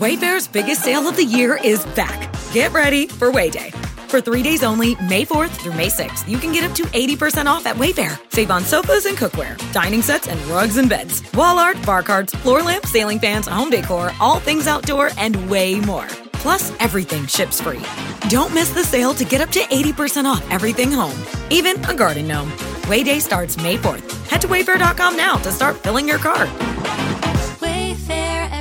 Wayfair's biggest sale of the year is back. Get ready for Wayday. For three days only, May 4th through May 6th, you can get up to 80% off at Wayfair. Save on sofas and cookware, dining sets and rugs and beds, wall art, bar cards, floor lamps, ceiling fans, home decor, all things outdoor, and way more. Plus, everything ships free. Don't miss the sale to get up to 80% off everything home, even a garden gnome. Wayday starts May 4th. Head to wayfair.com now to start filling your cart.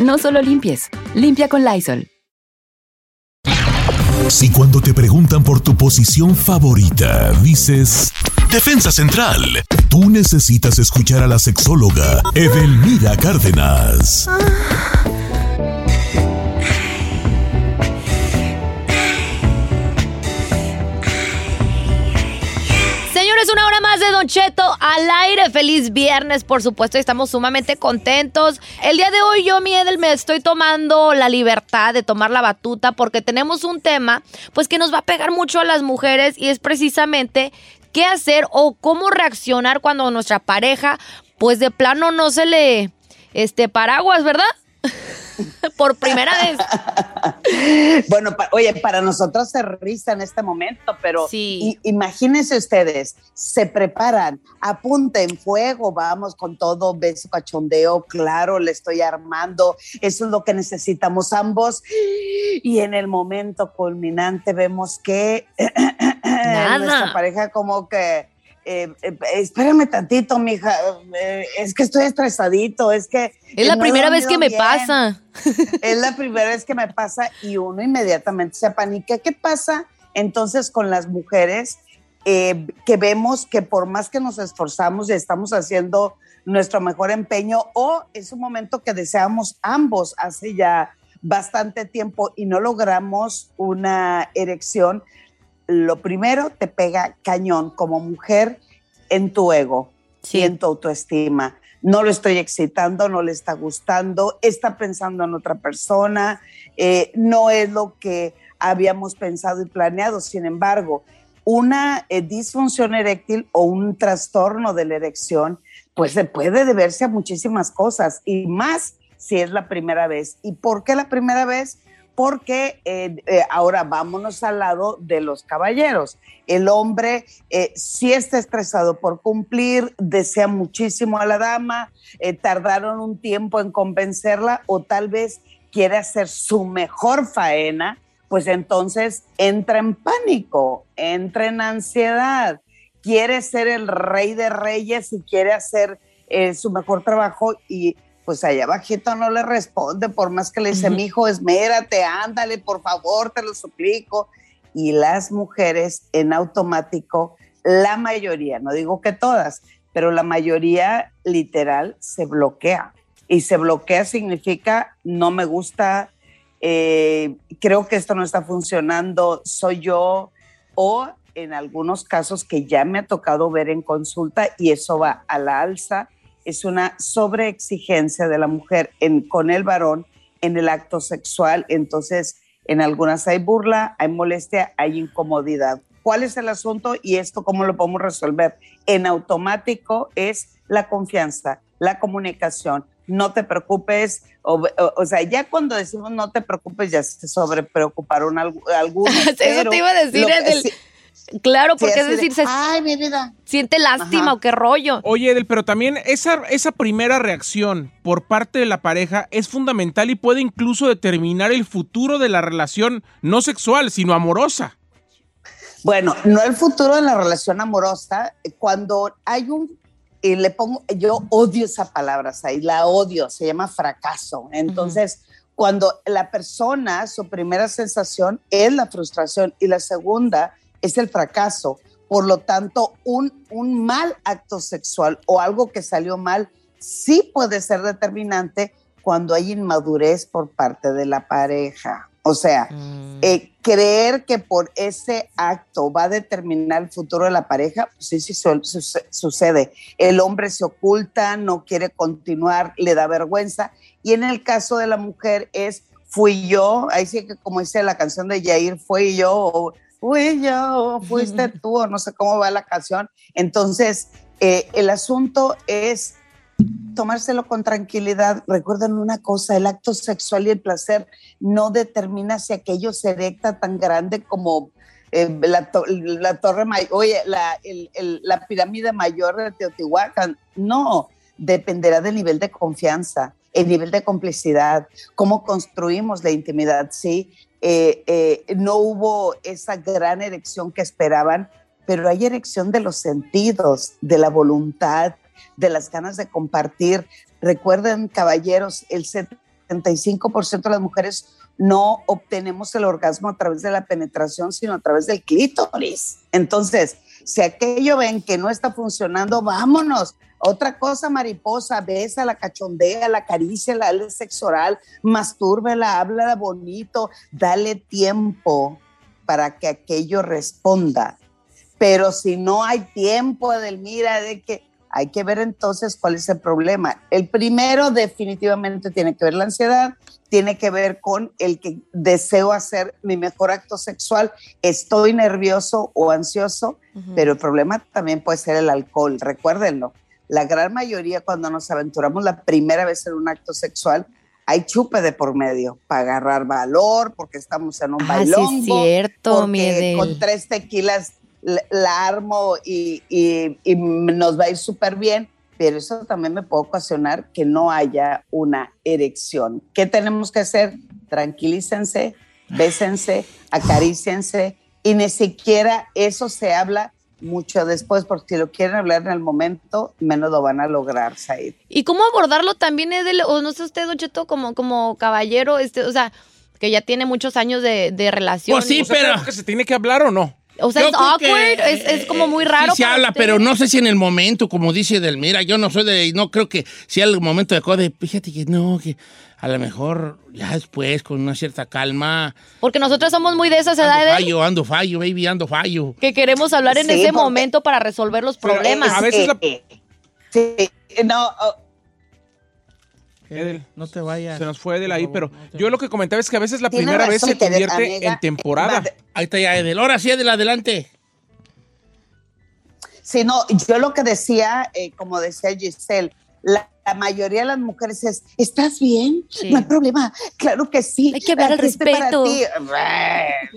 No solo limpies, limpia con Lysol. Si cuando te preguntan por tu posición favorita dices Defensa Central, tú necesitas escuchar a la sexóloga Edelmira Cárdenas. Una hora más de Don Cheto al aire. Feliz viernes, por supuesto, estamos sumamente contentos. El día de hoy yo, mi Edel, me estoy tomando la libertad de tomar la batuta porque tenemos un tema, pues que nos va a pegar mucho a las mujeres y es precisamente qué hacer o cómo reaccionar cuando nuestra pareja, pues de plano no se le, este, paraguas, ¿verdad? Por primera vez. bueno, oye, para nosotros se risa en este momento, pero imagínense ustedes, se preparan, apunten fuego, vamos con todo, beso cachondeo, claro, le estoy armando, eso es lo que necesitamos ambos. Y en el momento culminante vemos que nuestra pareja como que eh, eh, espérame tantito, mija, eh, es que estoy estresadito, es que... Es la primera vez que me pasa. Es la primera vez que me pasa y uno inmediatamente se apanica. ¿Qué pasa entonces con las mujeres que vemos que por más que nos esforzamos y estamos haciendo nuestro mejor empeño o es un momento que deseamos ambos hace ya bastante tiempo y no logramos una erección, lo primero te pega cañón como mujer en tu ego y en tu autoestima. No lo estoy excitando, no le está gustando, está pensando en otra persona, eh, no es lo que habíamos pensado y planeado. Sin embargo, una eh, disfunción eréctil o un trastorno de la erección, pues se puede deberse a muchísimas cosas y más si es la primera vez. ¿Y por qué la primera vez? Porque eh, eh, ahora vámonos al lado de los caballeros. El hombre eh, sí está estresado por cumplir, desea muchísimo a la dama, tardaron un tiempo en convencerla o tal vez quiere hacer su mejor faena, pues entonces entra en pánico, entra en ansiedad, quiere ser el rey de reyes y quiere hacer su mejor trabajo y pues allá abajito no le responde, por más que le dice, mi hijo, esmérate, ándale, por favor, te lo suplico. Y las mujeres en automático, la mayoría, no digo que todas, pero la mayoría literal se bloquea. Y se bloquea significa no me gusta, eh, creo que esto no está funcionando, soy yo, o en algunos casos que ya me ha tocado ver en consulta y eso va a la alza, es una sobreexigencia de la mujer en, con el varón en el acto sexual. Entonces, en algunas hay burla, hay molestia, hay incomodidad. ¿Cuál es el asunto y esto cómo lo podemos resolver? En automático es la confianza, la comunicación. No te preocupes, o, sea, ya cuando decimos no te preocupes, ya se sobrepreocuparon algunos. Eso te iba a decir, Claro, porque es decir, se Ay, mi vida. siente lástima o qué rollo. Oye, Edel, pero también esa, esa primera reacción por parte de la pareja es fundamental y puede incluso determinar el futuro de la relación no sexual, sino amorosa. Bueno, no el futuro de la relación amorosa, cuando hay un, y le pongo, yo odio esa palabra, ahí la odio, se llama fracaso. Entonces, cuando la persona, su primera sensación es la frustración y la segunda es el fracaso. Por lo tanto, un, un mal acto sexual o algo que salió mal sí puede ser determinante cuando hay inmadurez por parte de la pareja. O sea, Mm. eh, creer que por ese acto va a determinar el futuro de la pareja, pues sí, sí su- su- sucede. El hombre se oculta, no quiere continuar, le da vergüenza. Y en el caso de la mujer es, fui yo, ahí sí que como dice la canción de Yair, fui yo, o fui yo, o fuiste tú, o no sé cómo va la canción. Entonces, eh, el asunto es tomárselo con tranquilidad. Recuerden una cosa, el acto sexual y el placer no determina si aquello se erecta tan grande como eh, la, to- la torre mayor, oye, la, el- el- la pirámide mayor de Teotihuacán. No, dependerá del nivel de confianza, el nivel de complicidad, cómo construimos la intimidad, ¿sí? Eh, eh, no hubo esa gran erección que esperaban, pero hay erección de los sentidos, de la voluntad, de las ganas de compartir. Recuerden, caballeros, el 75% de las mujeres no obtenemos el orgasmo a través de la penetración, sino a través del clítoris. Entonces, si aquello ven que no está funcionando, vámonos. Otra cosa, mariposa, besa, la cachondea, la acaricia, la dale sexo oral, mastúrbela, habla bonito, dale tiempo para que aquello responda. Pero si no hay tiempo, Edelmira, de que hay que ver entonces cuál es el problema. El primero definitivamente tiene que ver la ansiedad, tiene que ver con el que deseo hacer mi mejor acto sexual, estoy nervioso o ansioso, pero el problema también puede ser el alcohol, recuérdenlo. La gran mayoría cuando nos aventuramos la primera vez en un acto sexual, hay chupe de por medio para agarrar valor, porque estamos en un Ah, sí es cierto, porque con tres tequilas la, la armo y, y- y nos va a ir súper bien, pero eso también me puede ocasionar que no haya una erección. ¿Qué tenemos que hacer? Tranquilícense, bésense, acaríciense y ni siquiera eso se habla mucho después, porque si lo quieren hablar en el momento, menos lo van a lograr, Said. ¿Y cómo abordarlo también, Edel? O no sé usted, Don Cheto, como, como caballero, este, o sea, que ya tiene muchos años de, de relación. Pues sí, O sea, pero- ¿creo que se tiene que hablar o no? O sea, Yo es awkward, que, es, es como muy eh, raro. Sí se habla, usted. pero no sé si en el momento, como dice Delmira, yo no soy de, no creo que sea el momento de de, fíjate que no, que a lo mejor ya después, con una cierta calma, Porque nosotros somos muy de esas ando edades fallo, ando fallo, baby, ando fallo. que queremos hablar en Sí, ese porque- momento para resolver los Pero, problemas. a veces la- Eh, sí, no, oh, Edel, No te vayas. Se nos fue de ahí, pero no yo lo que comentaba es que a veces la Tiene primera vez se que- convierte amiga, en temporada. va- Ahí está ya Edel. Ahora sí, Edel, adelante. Sí, no, yo lo que decía, eh, como decía Giselle, la, la mayoría de las mujeres es, ¿estás bien? Sí. No hay problema. Claro que sí. Hay que estoy para respeto.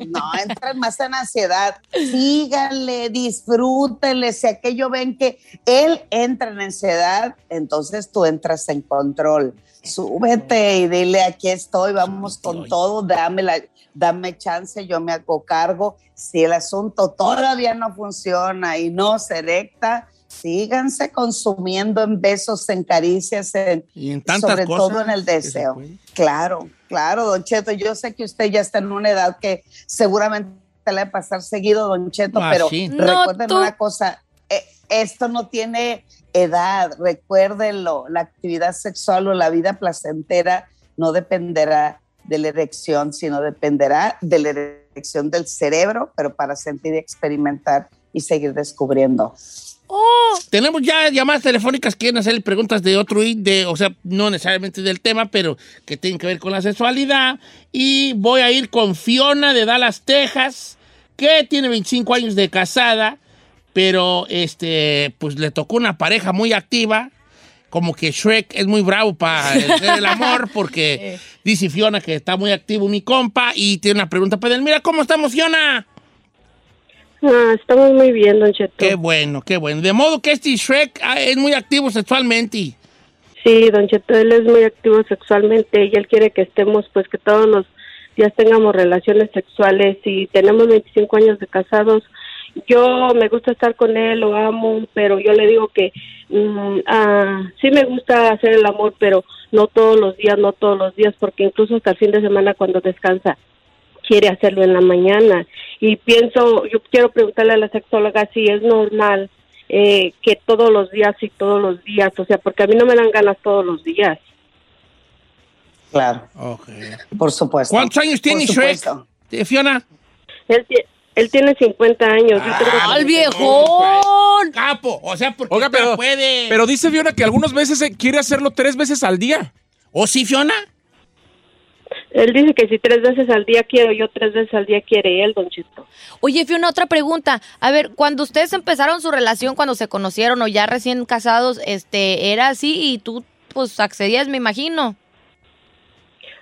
No, entran más en ansiedad. Síganle, disfrútenle. Si aquello ven que él entra en ansiedad, entonces tú entras en control. Súbete y dile, aquí estoy, vamos con todo, dame, la, dame chance, yo me hago cargo. Si el asunto todavía no funciona y no se erecta, síganse consumiendo en besos, en caricias, en, Y en tantas sobre cosas todo en el deseo. Claro, claro, Don Cheto. Yo sé que usted ya está en una edad que seguramente le va a pasar seguido, Don Cheto, Ah, pero sí. No, recuerden tú- una cosa, eh, esto no tiene edad, recuérdenlo, la actividad sexual o la vida placentera no dependerá de la erección, sino dependerá de la erección del cerebro, pero para sentir y experimentar y seguir descubriendo. Tenemos ya llamadas telefónicas que quieren hacer preguntas de otro, de, o sea, no necesariamente del tema, pero que tienen que ver con la sexualidad. Y voy a ir con Fiona de Dallas, Texas, que tiene 25 años de casada, pero este, pues le tocó una pareja muy activa. Como que Shrek es muy bravo para el, el amor, porque dice Fiona que está muy activo mi compa y tiene una pregunta para él. Mira, ¿cómo estamos, Fiona? Ah, estamos muy bien, Don Cheto. Qué bueno, qué bueno. De modo que este Shrek ah, es muy activo sexualmente. Sí, Don Cheto, él es muy activo sexualmente y él quiere que estemos, pues que todos los días tengamos relaciones sexuales y tenemos 25 años de casados. Yo me gusta estar con él, lo amo, pero yo le digo que mm, ah, sí me gusta hacer el amor, pero no todos los días, no todos los días, porque incluso hasta el fin de semana cuando descansa quiere hacerlo en la mañana. Y pienso, yo quiero preguntarle a la sexóloga si es normal eh, que todos los días y todos los días, o sea, porque a mí no me dan ganas todos los días. Claro, por supuesto. ¿Cuántos años tiene Shrek? Fiona. Él, él tiene 50 años. yo tengo Ah, ¡Al viejón! Capo, o sea, porque Oiga, pero, puede. pero dice Fiona que algunas veces eh, quiere hacerlo tres veces al día. ¿O sí, Fiona? Él dice que si tres veces al día quiero, yo tres veces al día quiere él, Don Cheto. Oye, Fiona, otra pregunta. A ver, cuando ustedes empezaron su relación, cuando se conocieron o ya recién casados, este, era así y tú, pues, accedías, me imagino.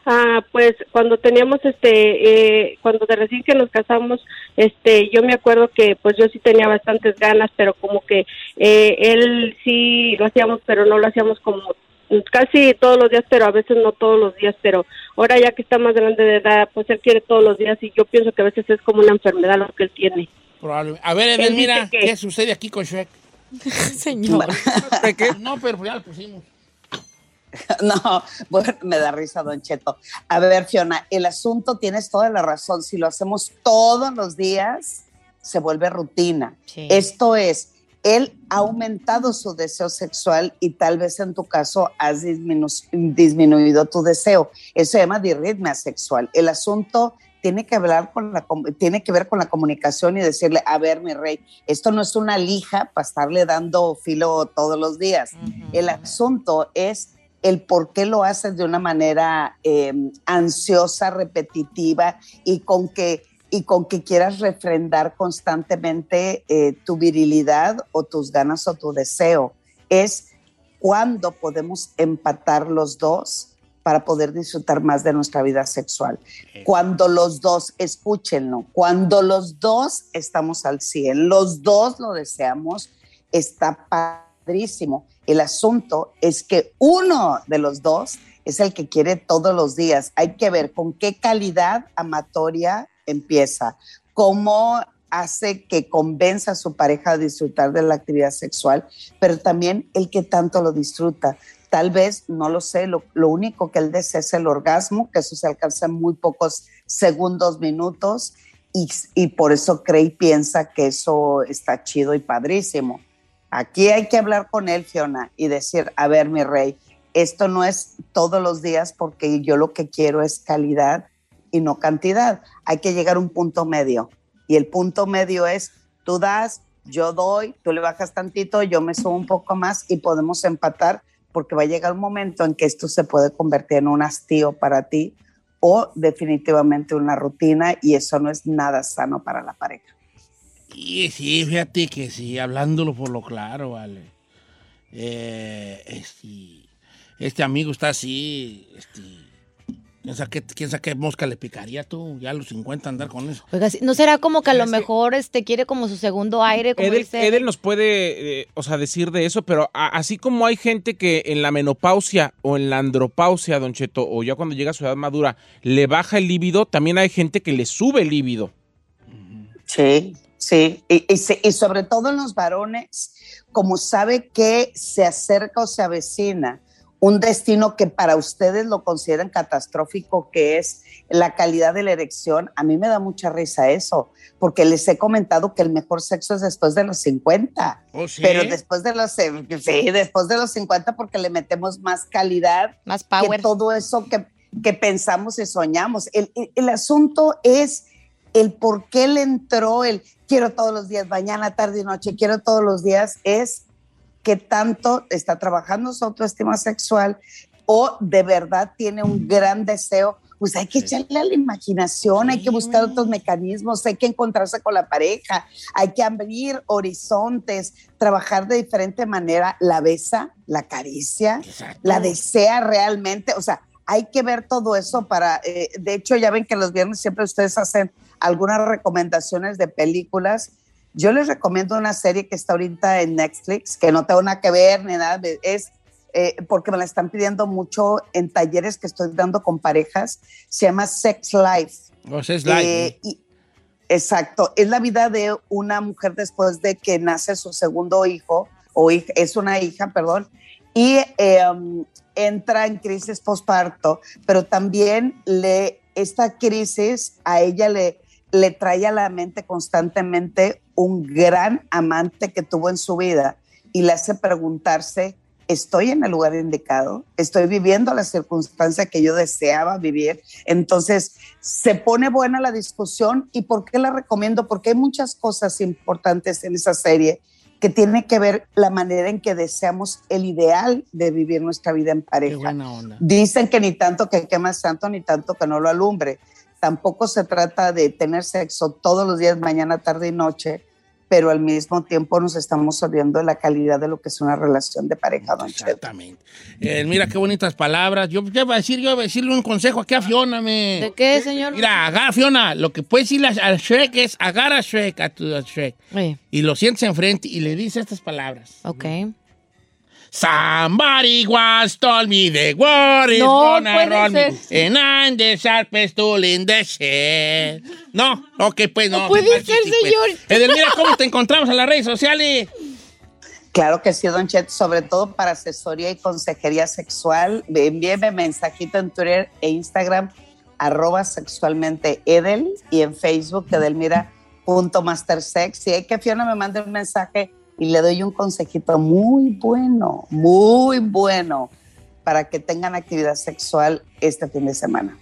Ah, pues cuando teníamos este, eh, cuando de recién que nos casamos, este, yo me acuerdo que pues yo sí tenía bastantes ganas, pero como que eh, él sí lo hacíamos, pero no lo hacíamos como casi todos los días, pero a veces no todos los días, pero ahora ya que está más grande de edad, pues él quiere todos los días y yo pienso que a veces es como una enfermedad lo que él tiene. Probablemente. A ver, dice mira, que- ¿qué sucede aquí con Shrek? Señor. No, pero ya lo pusimos. No, bueno, me da risa, Don Cheto. A ver, Fiona, el asunto tienes toda la razón. Si lo hacemos todos los días, se vuelve rutina. Sí. Esto es, él ha aumentado su deseo sexual y tal vez en tu caso has disminu- disminuido tu deseo. Eso se llama disritmia sexual. El asunto tiene que hablar con la tiene que ver con la comunicación y decirle, a ver, mi rey, esto no es una lija para estarle dando filo todos los días. El asunto es el por qué lo haces de una manera eh, ansiosa, repetitiva y con que y con que quieras refrendar constantemente eh, tu virilidad o tus ganas o tu deseo. Es cuando podemos empatar los dos para poder disfrutar más de nuestra vida sexual. Cuando los dos, escúchenlo, cuando los dos estamos al 100, los dos lo deseamos, está padrísimo. El asunto es que uno de los dos es el que quiere todos los días. Hay que ver con qué calidad amatoria empieza, cómo hace que convenza a su pareja a disfrutar de la actividad sexual, pero también el que tanto lo disfruta. Tal vez, no lo sé, lo, único que él desea es el orgasmo, que eso se alcanza en muy pocos segundos, minutos, y, y por eso cree y piensa que eso está chido y padrísimo. Aquí hay que hablar con él, Fiona, y decir, a ver, mi rey, esto no es todos los días porque yo lo que quiero es calidad y no cantidad. Hay que llegar a un punto medio. Y el punto medio es, tú das, yo doy, tú le bajas tantito, yo me subo un poco más y podemos empatar porque va a llegar un momento en que esto se puede convertir en un hastío para ti o definitivamente una rutina y eso no es nada sano para la pareja. Y sí, fíjate que sí, hablándolo por lo claro, vale. Eh, este, este amigo está así, este, ¿quién sabe, qué, quién sabe qué mosca le picaría tú? Ya a los 50 andar con eso. Oiga, ¿no será como que a lo Es que- mejor este quiere como su segundo aire, como Edel, dice? Edel nos puede, eh, o sea, decir de eso, pero a- así como hay gente que en la menopausia o en la andropausia, Don Cheto, o ya cuando llega a su edad madura, le baja el líbido, también hay gente que le sube el líbido. Sí, sí. Y, y se- y sobre todo en los varones, como sabe que se acerca o se avecina un destino que para ustedes lo consideran catastrófico, que es la calidad de la erección, a mí me da mucha risa eso, porque les he comentado que el mejor sexo es después de los 50. ¿Oh, sí? Pero después de los sí, después de los 50 porque le metemos más calidad Más que power. todo eso que, que pensamos y soñamos. El, el- el asunto es el por qué le entró el quiero todos los días, mañana, tarde y noche, quiero todos los días, es que tanto está trabajando su autoestima sexual o de verdad tiene un gran deseo. Pues hay que echarle a la imaginación, hay que buscar otros mecanismos, hay que encontrarse con la pareja, hay que abrir horizontes, trabajar de diferente manera. La besa, la acaricia, Exacto. la desea realmente, o sea, hay que ver todo eso para, eh, de hecho ya ven que los viernes siempre ustedes hacen algunas recomendaciones de películas. Yo les recomiendo una serie que está ahorita en Netflix, que no tengo nada que ver ni nada, es eh, porque me la están pidiendo mucho en talleres que estoy dando con parejas, se llama Sex Life. O sea, es light, Eh, y- exacto, es la vida de una mujer después de que nace su segundo hijo, o es una hija, perdón, y eh, um, entra en crisis postparto, pero también le, esta crisis a ella le, le trae a la mente constantemente un gran amante que tuvo en su vida y le hace preguntarse estoy en el lugar indicado, estoy viviendo la circunstancia que yo deseaba vivir. Entonces, se pone buena la discusión y ¿por qué la recomiendo? Porque hay muchas cosas importantes en esa serie que tiene que ver la manera en que deseamos el ideal de vivir nuestra vida en pareja. Dicen que ni tanto que quema santo, ni tanto que no lo alumbre. Tampoco se trata de tener sexo todos los días, mañana, tarde y noche, pero al mismo tiempo nos estamos olvidando de la calidad de lo que es una relación de pareja, don. Exactamente. Eh, mira qué bonitas palabras. Yo ¿qué iba a decir, yo iba a decirle un consejo aquí a Fiona, me. ¿De qué, señor? Mira, agarra, Fiona, lo que puedes decirle a- al Shrek es agarra a Shrek, a tu a Shrek, Sí, y lo sientes enfrente y le dices estas palabras. ok. Somebody once told me the war is No gonna roll me, ser. and I'm the sharpest tool in the shed. No, ok, pues no. No puede pues, ser, sí, pues. señor. Edelmira, ¿cómo te encontramos en las redes sociales? Claro que sí, don Chet, sobre todo para asesoría y consejería sexual. Envíeme mensajito en Twitter e Instagram, arroba sexualmente Edel, y en Facebook, edelmira.mastersex. Y hay que Fiona me mande un mensaje y le doy un consejito muy bueno, muy bueno, para que tengan actividad sexual este fin de semana.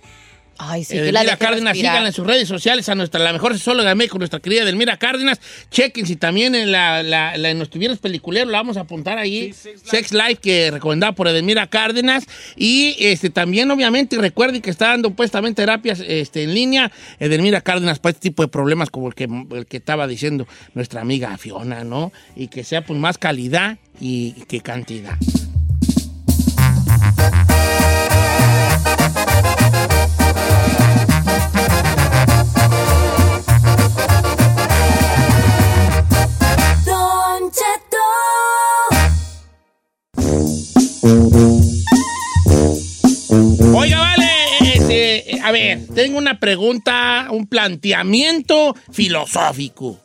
Ay, sí, que la Edelmira deje Cárdenas, respirar. síganla en sus redes sociales a nuestra, la mejor sexóloga de México, nuestra querida Edelmira Cárdenas. Chequen si también en la, la, la- en nuestro viernes peliculero la vamos a apuntar ahí. Sex Life, que recomendada por Edelmira Cárdenas. Y este también, obviamente, recuerden que está dando pues también terapias este, en línea. Edelmira Cárdenas para este tipo de problemas como el que, el que estaba diciendo nuestra amiga Fiona, ¿no? Y que sea pues más calidad y que cantidad. Oiga, vale, este, a ver, tengo una pregunta, un planteamiento filosófico.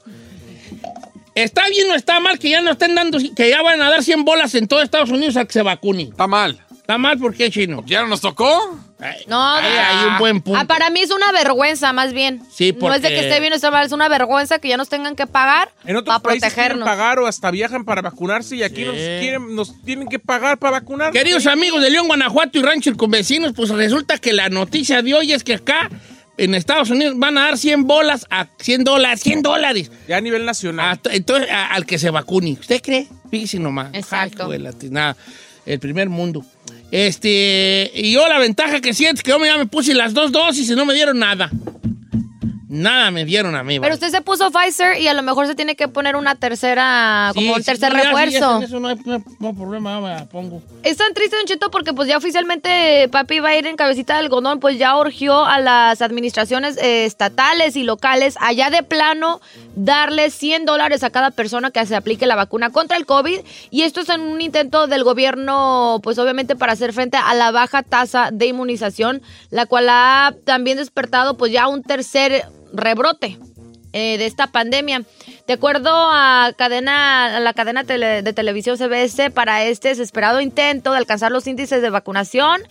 ¿Está bien o está mal que ya no estén dando, que ya van a dar 100 bolas en todo Estados Unidos a que se vacunen? Está mal. ¿Está mal por qué, chino? ¿Ya no nos tocó? No, ay, hay un buen punto. Ah, para mí es una vergüenza, más bien. Sí, No es de porque- que esté bien o esté mal, es una vergüenza que ya nos tengan que pagar En otros para países quieren protegernos. pagar o hasta viajan para vacunarse y aquí Sí. nos, quieren, nos tienen que pagar para vacunar. Queridos amigos de León, Guanajuato y Rancho con vecinos, pues resulta que la noticia de hoy es que acá en Estados Unidos van a dar 100 bolas a 100 dólares, 100 dólares. Ya a nivel nacional. A- entonces, a- al que se vacune. ¿Usted cree? Fíjese nomás. Exacto. Tinada. el primer mundo. Este, y yo la ventaja que siento es que yo ya me puse las dos dosis y no me dieron nada. Nada me dieron a mí. Pero vale. usted se puso Pfizer y a lo mejor se tiene que poner una tercera, Sí, como un tercer sí, refuerzo. eso no hay, no hay- problema, me pongo. Es tan triste, Don Cheto, porque pues ya oficialmente Papi va a ir en cabecita de algodón, pues ya urgió a las administraciones eh, estatales y locales allá de plano darle 100 dólares a cada persona que se aplique la vacuna contra el COVID. Y esto es en un intento del gobierno, pues obviamente para hacer frente a la baja tasa de inmunización, la cual ha también despertado pues ya un tercer rebrote eh, de esta pandemia. De acuerdo a, cadena, a la cadena de televisión CBS, para este desesperado intento de alcanzar los índices de vacunación,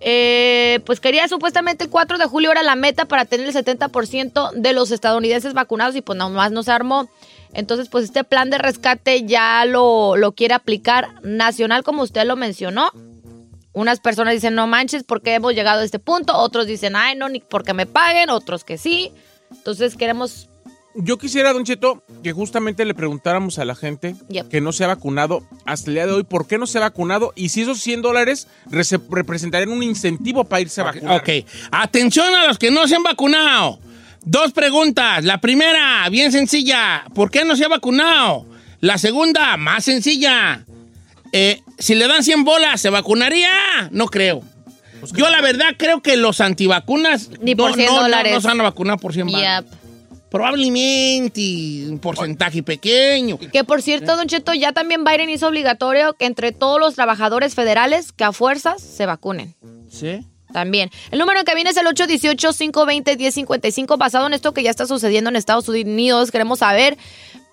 eh, pues quería supuestamente el 4 de julio era la meta para tener el 70% de los estadounidenses vacunados y pues nomás no se armó. Entonces, pues este plan de rescate ya lo, lo quiere aplicar nacional, como usted lo mencionó. Unas personas dicen, no manches, porque hemos llegado a este punto. Otros dicen, ay, no, ni porque me paguen. Otros que sí. Entonces queremos Yo quisiera, Don Cheto, que justamente le preguntáramos a la gente Yep. que no se ha vacunado hasta el día de hoy, ¿por qué no se ha vacunado? Y si esos 100 dólares rese- representarían un incentivo para irse a vacunar. Ok, atención a los que no se han vacunado. Dos preguntas. La primera, bien sencilla. ¿Por qué no se ha vacunado? La segunda, más sencilla. Eh, si le dan 100 bolas, ¿se vacunaría? No creo. Yo la verdad creo que los antivacunas Ni no, por 100 no, no, dólares. no se van a vacunar por 100 bolas. Yep. Probablemente un porcentaje pequeño. Que por cierto, Don Cheto, ya también Biden hizo obligatorio que entre todos los trabajadores federales que a fuerzas se vacunen. ¿Sí? También. El número en cabina es el 818-520-1055. Basado en esto que ya está sucediendo en Estados Unidos, queremos saber,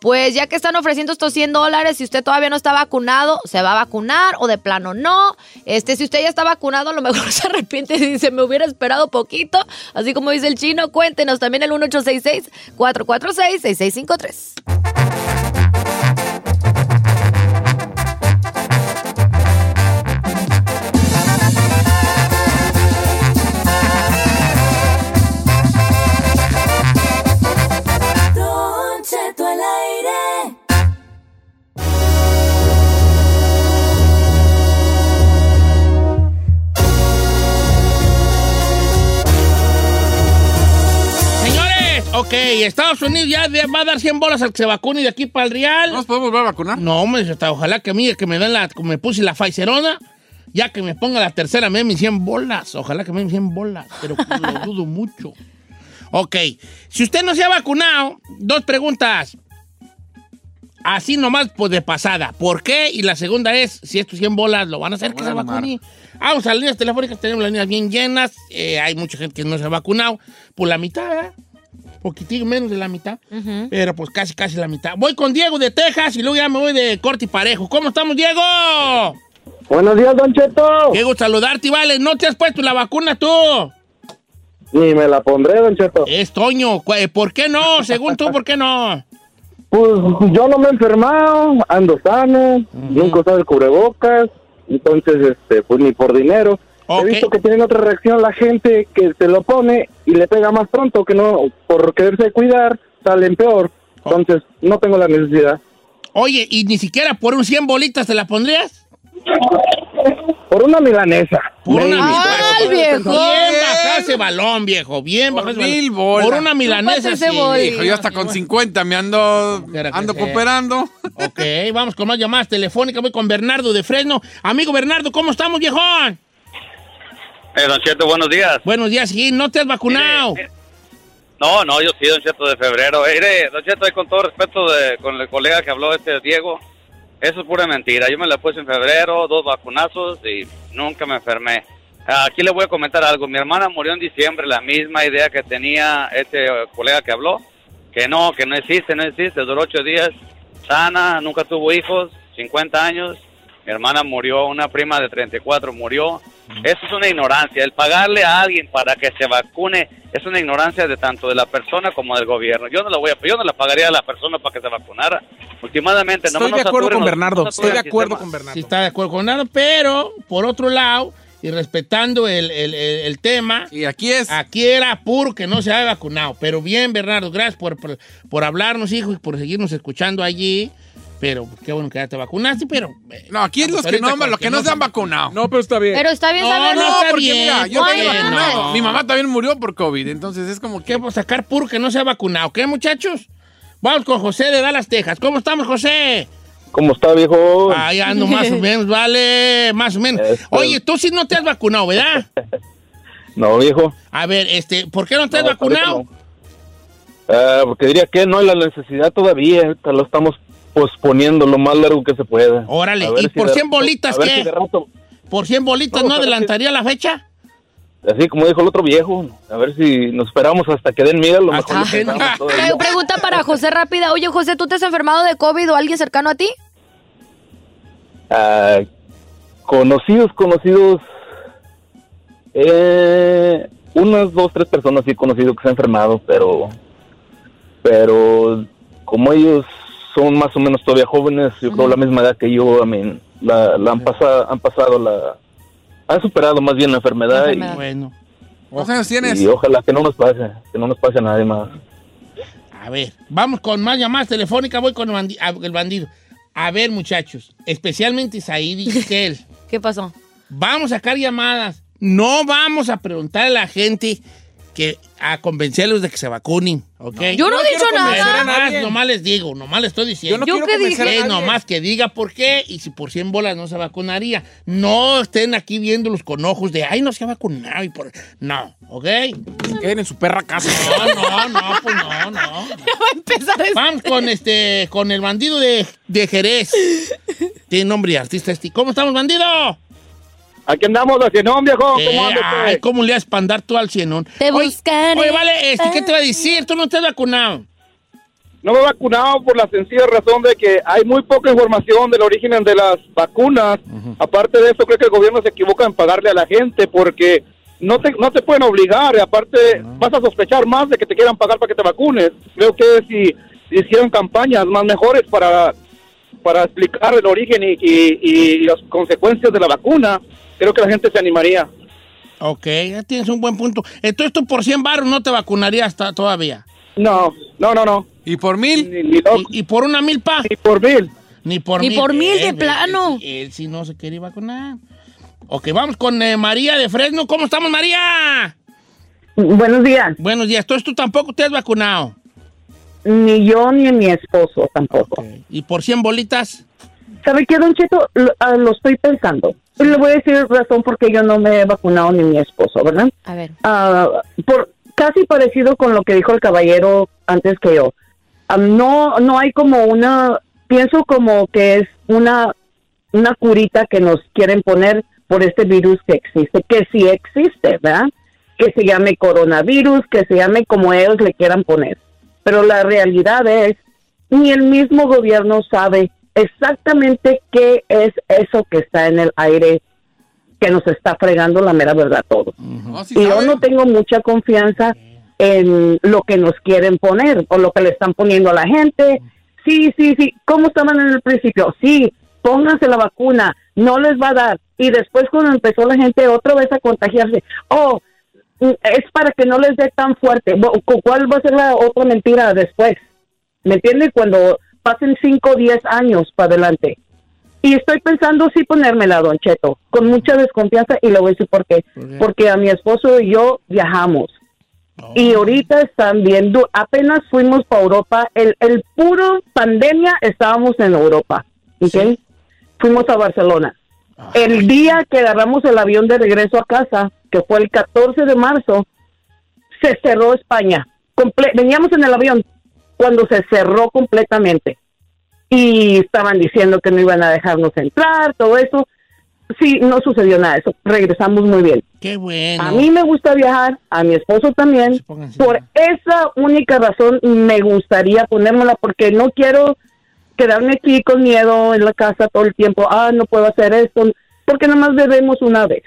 pues ya que están ofreciendo estos 100 dólares, si usted todavía no está vacunado, ¿se va a vacunar o de plano no? Este, si usted ya está vacunado, a lo mejor se arrepiente y dice, me hubiera esperado poquito. Así como dice el chino, cuéntenos también el 1866-446-6653. Ok, Estados Unidos ya va a dar 100 bolas al que se vacune de aquí para el Real. ¿No nos podemos volver a vacunar? No, hombre, hasta ojalá que a mí, que me den la, me puse la Pfizerona, ya que me ponga la tercera, me den mis 100 bolas. Ojalá que me den 100 bolas, pero lo dudo mucho. Ok, si usted no se ha vacunado, dos preguntas. Así nomás, pues de pasada. ¿Por qué? Y la segunda es, si estos 100 bolas lo van a hacer que se vacune. Vamos a las líneas telefónicas, tenemos las líneas bien llenas. eh, hay mucha gente que no se ha vacunado. Por la mitad, ¿verdad? Poquitín menos de la mitad. Pero pues casi, casi la mitad. Voy con Diego de Texas y luego ya me voy de corte y parejo. ¿Cómo estamos, Diego? Buenos días, Don Cheto. Gusto saludarte, vale. ¿No te has puesto la vacuna tú? Ni me la pondré, Don Cheto. Es Toño. Cu- ¿Por qué no? Según tú, ¿por qué no? Pues yo no me he enfermado, ando sano, nunca usado el cubrebocas, entonces, este, pues ni por dinero. He visto que tienen otra reacción la gente que se lo pone y le pega más pronto, que no, por quererse cuidar, salen peor. Entonces, no tengo la necesidad. Oye, ¿y ni siquiera por un 100 bolitas te la pondrías? Por una milanesa. Por una Maybe. ¡Ay, viejo! Bien bajado ese balón, viejo. Bien bajado ese mil balón. bolas. Por una milanesa, sí. Hijo, yo hasta con 50 me ando, ando cooperando. Ok, vamos con más llamadas telefónicas. Voy con Bernardo de Fresno. Amigo Bernardo, ¿cómo estamos, viejón? Eh, don Cheto, buenos días. Buenos días, sí, no te has vacunado. Mire, No, no, yo sí, Don Cheto, de febrero. Eh, mire, Don Cheto, con todo respeto de, con el colega que habló, este Diego, eso es pura mentira. Yo me la puse en febrero, dos vacunazos y nunca me enfermé. Aquí le voy a comentar algo. Mi hermana murió en diciembre, la misma idea que tenía este colega que habló, que no, que no existe, no existe. Duró ocho días, sana, nunca tuvo hijos, 50 años. Mi hermana murió, una prima de 34 murió. Eso es una ignorancia. El pagarle a alguien para que se vacune es una ignorancia de tanto de la persona como del gobierno. Yo no la voy a, yo no la pagaría a la persona para que se vacunara. Últimamente, Estoy nomás de acuerdo con Bernardo. Estoy de acuerdo con Bernardo. Sí, está de acuerdo con nada, pero por otro lado, y respetando el, el- el- el tema, Y aquí es. aquí era puro que no se había vacunado. Pero bien, Bernardo, gracias por, por, por hablarnos, hijo, y por seguirnos escuchando allí. Pero pues, qué bueno que ya te vacunaste, pero... eh, No, aquí es los que no, los que no se han vacunado. No, pero está bien. Pero está bien No, saberlo. no, está porque bien, mira, yo hay vacunado. no. Mi mamá también murió por COVID, entonces es como que... ¿Qué vamos a sacar puro que no se ha vacunado? ¿Qué, muchachos? Vamos con José de Dallas, Texas. ¿Cómo estamos, José? ¿Cómo está, viejo? Ahí ando más o menos, vale, más o menos. Este- Oye, tú sí no te has vacunado, ¿verdad? No, viejo. A ver, este, ¿por qué no te has No, vacunado? no. Ah, porque diría que no hay la necesidad todavía, lo estamos posponiendo lo más largo que se pueda. Órale, ¿y si por de 100 rato- bolitas qué? si rato- ¿Por 100 bolitas No, adelantaría la fecha? así como dijo el otro viejo, a ver si nos esperamos hasta que den miedo, a lo Hasta mejor. que- lo. Pregunta para José rápida. Oye, José, ¿tú te has enfermado de COVID o alguien cercano a ti? Ah, conocidos, conocidos, eh, unas dos, tres personas sí he conocido que se han enfermado, pero, pero como ellos son más o menos todavía jóvenes, yo creo la misma edad que yo, a mí, la, la han pasado, han pasado la, han superado más bien la enfermedad, La y-. Bueno, ¿Cuántos años tienes? Y, ojalá que no nos pase, que no nos pase a nadie más. a ver, vamos con más llamadas telefónicas, voy con el, bandi- a- el bandido. A ver, muchachos, especialmente Said y Giselle, ¿Qué pasó? vamos a sacar llamadas. No vamos a preguntar a la gente que a convencerlos de que se vacunen, ¿ok? Yo no, no he dicho nada. a nadie. Nomás, nomás les digo, nomás les estoy diciendo. Yo no ¿Yo quiero qué convencer dije? a nadie. nomás que diga por qué y si por 100 bolas no se vacunaría. No estén aquí viéndolos con ojos de, ay, no se ha vacunado y por... No, ¿ok? Queden en su perra casa. No, no, no, pues no, no. Va a empezar esto. Vamos con este, con el bandido de, de Jerez. Tiene nombre de artista este. ¿Cómo estamos, bandido? Aquí andamos, no, viejo, Eh, ay, ¿cómo le vas a espandar tú al cienón? Te Oye, buscaré. Oye, vale, este, ¿qué te va a decir? Tú no te has vacunado. No me he vacunado por la sencilla razón de que hay muy poca información del origen de las vacunas. Aparte de eso, creo que el gobierno se equivoca en pagarle a la gente porque no te, no te pueden obligar. Y aparte, vas a sospechar más de que te quieran pagar para que te vacunes. Creo que si hicieran campañas más mejores para, para explicar el origen y, y- y las consecuencias de la vacuna, creo que la gente se animaría. Ok, ya tienes un buen punto. Entonces tú por 100 baros no te vacunarías todavía. No, no, no, no. ¿Y por mil? Ni, ni loco, Y, y por una milpa. ni por mil. Ni por Ni mil. por mil, de él- plano. Él, él sí no se quería vacunar. Ok, vamos con eh, María de Fresno. ¿Cómo estamos, María? Buenos días. Buenos días. Entonces tú tampoco te has vacunado. Ni yo ni mi esposo tampoco. ¿Y por 100 bolitas? ¿Sabe qué, Don Cheto? Lo, ah, lo estoy pensando. Y le voy a decir razón porque yo no me he vacunado ni mi esposo, ¿verdad? A ver. Ah, por casi parecido con lo que dijo el caballero antes que yo. Ah, no, no hay como una, pienso como que es una, una curita que nos quieren poner por este virus que existe, que sí existe, ¿verdad? Que se llame coronavirus, que se llame como ellos le quieran poner. Pero la realidad es, ni el mismo gobierno sabe exactamente qué es eso que está en el aire que nos está fregando la mera verdad todo. y yo no tengo mucha confianza en lo que nos quieren poner o lo que le están poniendo a la gente. Sí, sí, sí. ¿Cómo estaban en el principio? Sí, pónganse la vacuna, no les va a dar. Y después cuando empezó la gente otra vez a contagiarse, oh, es para que no les dé tan fuerte. ¿Cuál va a ser la otra mentira después? ¿Me entiendes? Cuando pasen 5 o 10 años para adelante. Y estoy pensando sí ponérmela, Don Cheto, con mucha desconfianza y le voy a decir por qué. Porque a mi esposo y yo viajamos. Y ahorita están viendo, apenas fuimos para Europa, el, el puro pandemia estábamos en Europa, ¿ok? Fuimos a Barcelona. El día que agarramos el avión de regreso a casa, que fue el 14 de marzo, se cerró España. Comple- Veníamos en el avión cuando se cerró completamente. Y estaban diciendo que no iban a dejarnos entrar, todo eso. Sí, no sucedió nada de eso. Regresamos muy bien. Qué bueno. A mí me gusta viajar, a mi esposo también. Por esa única razón me gustaría ponérmela porque no quiero quedarme aquí con miedo en la casa todo el tiempo. Ah, no puedo hacer esto. Porque nomás bebemos una vez.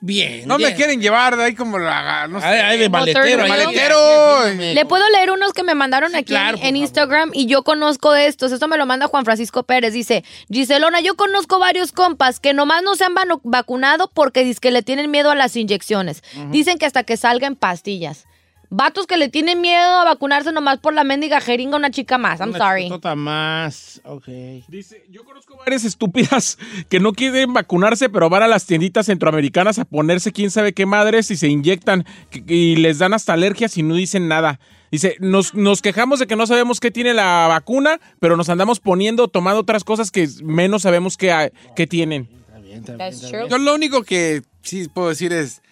Bien. No me quieren llevar de ahí como la. No sé. De maletero. De ahí. maletero. Le puedo leer unos que me mandaron aquí en- en, Instagram y yo conozco de estos. Esto me lo manda Juan Francisco Pérez. Dice, Giselona, yo conozco varios compas que nomás no se han vacunado porque dice que le tienen miedo a las inyecciones. Dicen que hasta que salgan pastillas. Vatos que le tienen miedo a vacunarse nomás por la mendiga jeringa una chica más. I'm Una sorry. chistota más. Ok. Dice, yo conozco varias estúpidas que no quieren vacunarse, pero van a las tienditas centroamericanas a ponerse quién sabe qué madres y se inyectan y les dan hasta alergias y no dicen nada. Dice, nos, nos quejamos de que no sabemos qué tiene la vacuna, pero nos andamos poniendo, tomando otras cosas que menos sabemos qué, qué tienen. Yo lo único que sí puedo decir es,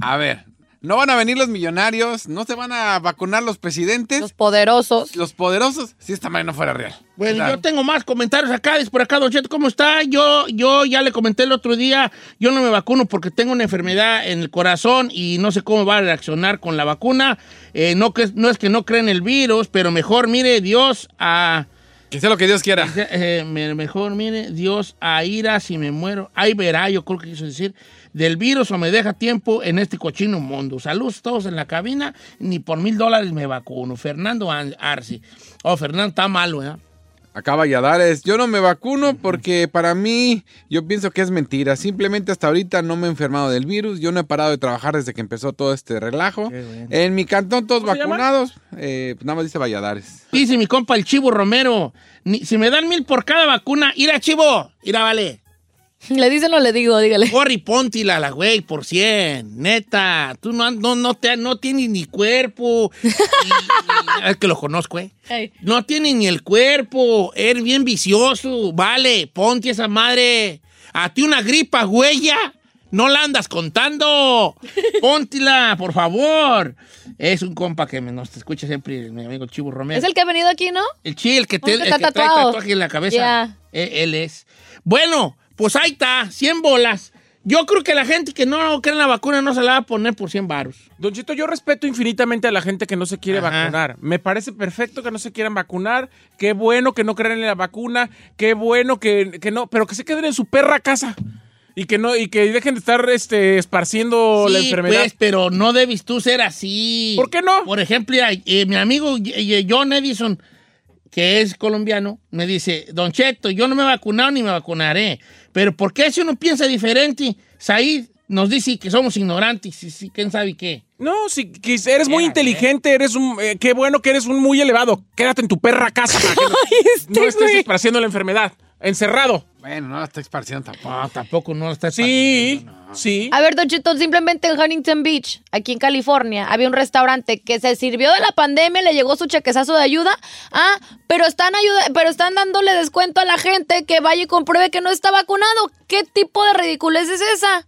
a ver, no van a venir los millonarios, no se van a vacunar los presidentes. Los poderosos. Los poderosos, si esta madre no fuera real. Bueno, yo tengo más comentarios acá. Dice por acá, Don Cheto, ¿cómo está? Yo, yo ya le comenté el otro día, yo no me vacuno porque tengo una enfermedad en el corazón y no sé cómo va a reaccionar con la vacuna. Eh, no, que, no es que no creen el virus, pero mejor mire Dios a... Que sea lo que Dios quiera. Eh, me- mejor mire Dios a ira si me muero. Ahí verá, yo creo que quiso decir, del virus o me deja tiempo en este cochino mundo. Saludos todos en la cabina, ni por mil dólares me vacuno. Fernando An- Arce. Oh, Fernando está malo, ¿eh? Acá Valladares, yo no me vacuno porque para mí yo pienso que es mentira. Simplemente hasta ahorita no me he enfermado del virus. Yo no he parado de trabajar desde que empezó todo este relajo. En mi cantón todos vacunados. Eh, pues nada más dice Valladares. Dice mi compa el Chivo Romero, ni- si me dan mil por cada vacuna, ira Chivo, ira vale. ¿Le dicen o le digo? Dígale. Corre y póntila la güey por 100, neta. Tú no, no, no, te, no tienes ni cuerpo. Y- y- es que lo conozco, ¿eh? No tienes ni el cuerpo, eres bien vicioso. Vale, ponte esa madre. A ti una gripa, güeya. No la andas contando. Póntila, por favor. Es un compa que me, nos escucha siempre, mi amigo Chivo Romero. Es el que ha venido aquí, ¿no? El chi, el que, te, que el que trae tatuado. tatuaje en la cabeza. Eh, Él es. Bueno, pues ahí está, 100 bolas. Yo creo que la gente que no cree en la vacuna no se la va a poner por 100 varos. Don Chito, yo respeto infinitamente a la gente que no se quiere Ajá. vacunar. Me parece perfecto que no se quieran vacunar. Qué bueno que no crean en la vacuna. Qué bueno que, que no, pero que se queden en su perra casa. Y que no, y que dejen de estar este, esparciendo la enfermedad. pues, pero no debes tú ser así. ¿Por qué no? Por ejemplo, eh, mi amigo eh, John Edison, que es colombiano, me dice, Don Cheto, yo no me he vacunado ni me vacunaré. Pero ¿por qué si uno piensa diferente? Said nos dice que somos ignorantes. Sí, ¿Quién sabe qué? No, si que eres muy inteligente, eres un. eh, qué bueno que eres un muy elevado. Quédate en tu perra casa. para que no, no estés esparciendo la enfermedad. Encerrado. Bueno, no la está esparciendo tampoco. No, tampoco no la está Sí, sí. A ver, Don Cheto, simplemente en Huntington Beach, aquí en California, había un restaurante que se sirvió de la pandemia, le llegó su chequezazo de ayuda. Ah, pero están ayuda, pero están dándole descuento a la gente que vaya y compruebe que no está vacunado. ¿Qué tipo de ridiculez es esa?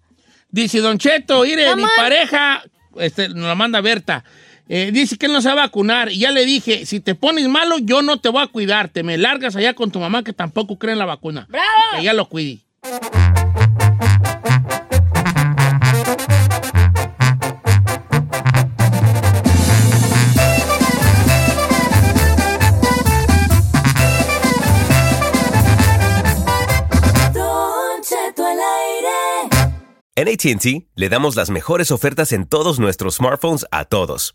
Dice Don Cheto, mire, mi pareja, este, nos la manda Berta. Eh, dice que él no se va a vacunar. Y ya le dije, si te pones malo, yo no te voy a cuidar. Te me largas allá con tu mamá que tampoco cree en la vacuna. ¡Bravo! Que ya lo cuide. En ATT le damos las mejores ofertas en todos nuestros smartphones a todos.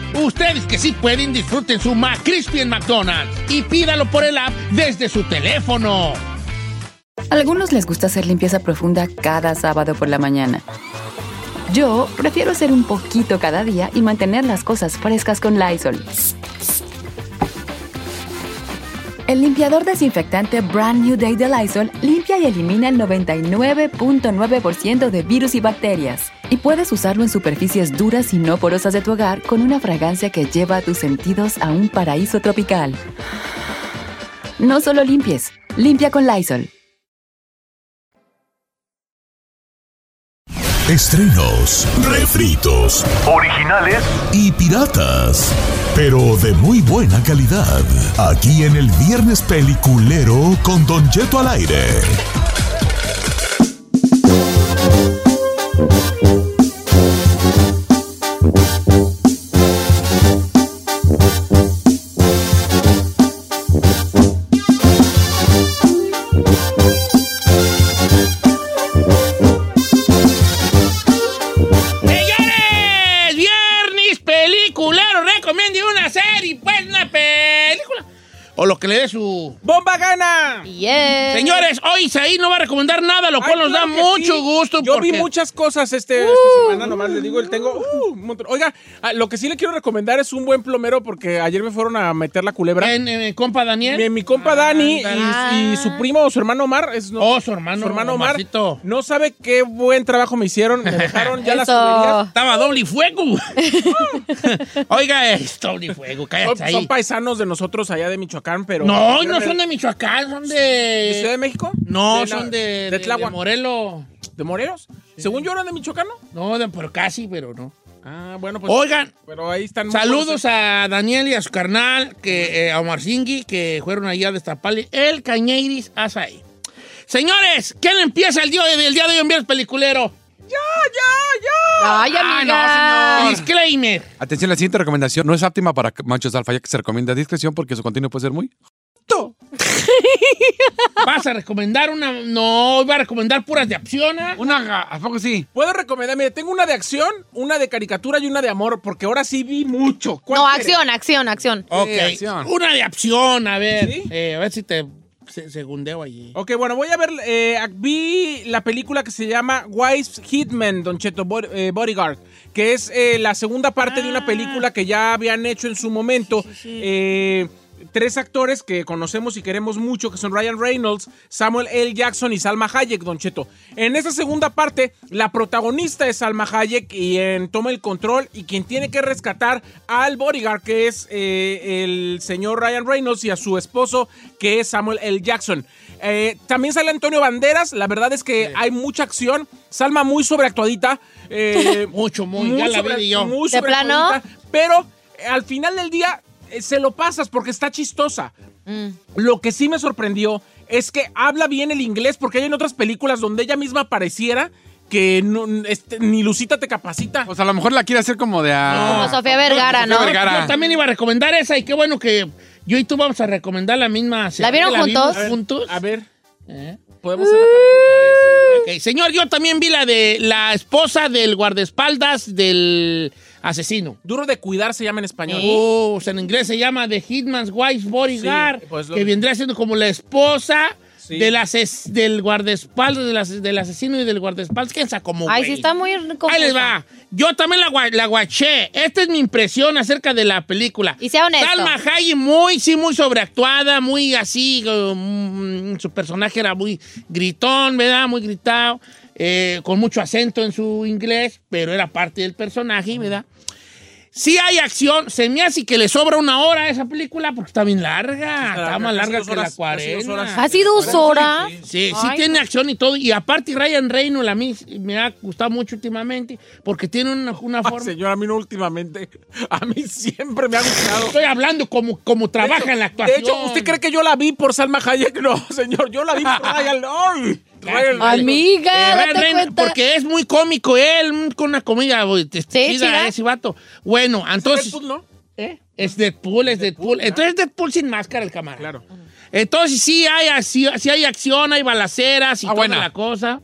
Ustedes que sí pueden, disfruten su McCrispy en McDonald's y pídalo por el app desde su teléfono. A algunos les gusta hacer limpieza profunda cada sábado por la mañana. Yo prefiero hacer un poquito cada día y mantener las cosas frescas con Lysol. El limpiador desinfectante Brand New Day de Lysol limpia y elimina el 99.9% de virus y bacterias. Y puedes usarlo en superficies duras y no porosas de tu hogar con una fragancia que lleva a tus sentidos a un paraíso tropical. No solo limpies, limpia con Lysol. Estrenos, refritos, originales y piratas. Pero de muy buena calidad. Aquí en el Viernes Peliculero con Don Cheto al aire. Que le dé su... ¡Bomba gana! Yeah. Señores, hoy Isaí no va a recomendar nada, lo cual Ay, nos claro da mucho sí. gusto. Yo porque- vi muchas cosas este, esta semana, nomás le digo, el tengo. uh, un montón. Oiga, ah, lo que sí le quiero recomendar es un buen plomero porque ayer me fueron a meter la culebra. ¿En, en mi compa Daniel? Mi, mi compa Dani y, y su primo su hermano Omar. Es, no, Oh, su hermano, Su hermano Omar. Omarcito. No sabe qué buen trabajo me hicieron. Me dejaron ya las tuberías. Estaba doble fuego. Oiga, es doble fuego, Son, cállate ahí. son paisanos de nosotros allá de Michoacán, pero. No, no son de Michoacán, son de... ¿De Ciudad de México? No, De son de, de de, Tláhuac. de Morelos. ¿De Morelos? Según yo eran de Michoacán, ¿no? No, pero casi, pero no. Ah, bueno, pues. Oigan, Pero ahí están. Saludos a Daniel y a su carnal, que, eh, a Omar Singui, que fueron allá a destaparle el Cañeiris Azaí. Señores, ¿quién empieza el día, el día de hoy en Viernes Peliculero? Ay, amiga. no, señor. Disclaimer. Atención, la siguiente recomendación no es óptima para machos alfa, ya que se recomienda discreción porque su contenido puede ser muy... ¿Vas a recomendar una? No, iba a recomendar puras de acción. ¿ah? Una, ¿a poco sí? Puedo recomendar, mire, tengo una de acción, una de caricatura y una de amor, porque ahora sí vi mucho. ¿Cuál No, acción, acción, acción. Ok, acción. una de acción, a ver. ¿Sí? Eh, a ver si te segundeo allí. Ok, bueno, voy a ver, eh, vi la película que se llama Wise Hitman, Don Cheto, eh, Bodyguard, que es eh, la segunda parte de una película que ya habían hecho en su momento. Eh, tres actores que conocemos y queremos mucho, que son Ryan Reynolds, Samuel L. Jackson y Salma Hayek, Don Cheto. En esa segunda parte, la protagonista es Salma Hayek y en toma el control y quien tiene que rescatar al bodyguard, que es eh, el señor Ryan Reynolds y a su esposo, que es Samuel L. Jackson. Eh, también sale Antonio Banderas, la verdad es que hay mucha acción. Salma muy sobreactuadita. eh, Mucho, muy, ya la vi yo. muy ¿De plano? sobreactuadita, Pero al final del día se lo pasas porque está chistosa. Mm. Lo que sí me sorprendió es que habla bien el inglés porque hay en otras películas donde ella misma pareciera que no- este, ni Lucita te capacita. Pues a lo mejor la quiere hacer como de... a- Como Sofía Vergara, Sofía ¿no? Vergara. Yo también iba a recomendar esa y qué bueno que yo y tú vamos a recomendar la misma. serie. vieron juntos? juntos? A ver, Eh. podemos hacer la Ok, señor, yo también vi la de la esposa del guardaespaldas del asesino. Duro de cuidar se llama en español. Oh, o sea, en inglés se llama The Hitman's Wife Bodyguard, Sí, pues lo- que vendría siendo como la esposa Sí. del, ases- del guardaespaldas, del, as- del asesino y del guardaespaldas. ¿Quién sabe cómo, Ay, sí está muy confusa. Ahí les va. Yo también la, gua- la guaché. Esta es mi impresión acerca de la película. Y sea honesto. Salma Hayek muy, sí, muy sobreactuada, muy así. um, su personaje era muy gritón, ¿verdad? Muy gritado, eh, con mucho acento en su inglés, pero era parte del personaje, ¿verdad? Sí hay acción. Se me hace que le sobra una hora a esa película porque está bien larga. Está larga, más larga que la horas, casi dos horas. cuarenta. ¿Casi dos horas? Sí, sí Ay, tiene no. acción y todo. Y aparte Ryan Reynolds a mí me ha gustado mucho últimamente porque tiene una, una Ah, forma... señor, a mí no últimamente. A mí siempre me ha gustado. Estoy hablando como, como trabaja hecho- en la actuación. De hecho, ¿usted cree que yo la vi por Salma Hayek? No, señor, yo la vi por. Ryan Reynolds. Amiga, Eh, Ryan Reynolds, porque es muy cómico él, mm, con una te- chida, chida. ese vato. Bueno, entonces... Deadpool, ¿no? ¿Eh? Es Deadpool, es Deadpool. Entonces es Deadpool sin máscara el camarada. Claro. Entonces sí hay, sí, sí hay acción, hay balaceras y Ah, toda buena. la cosa.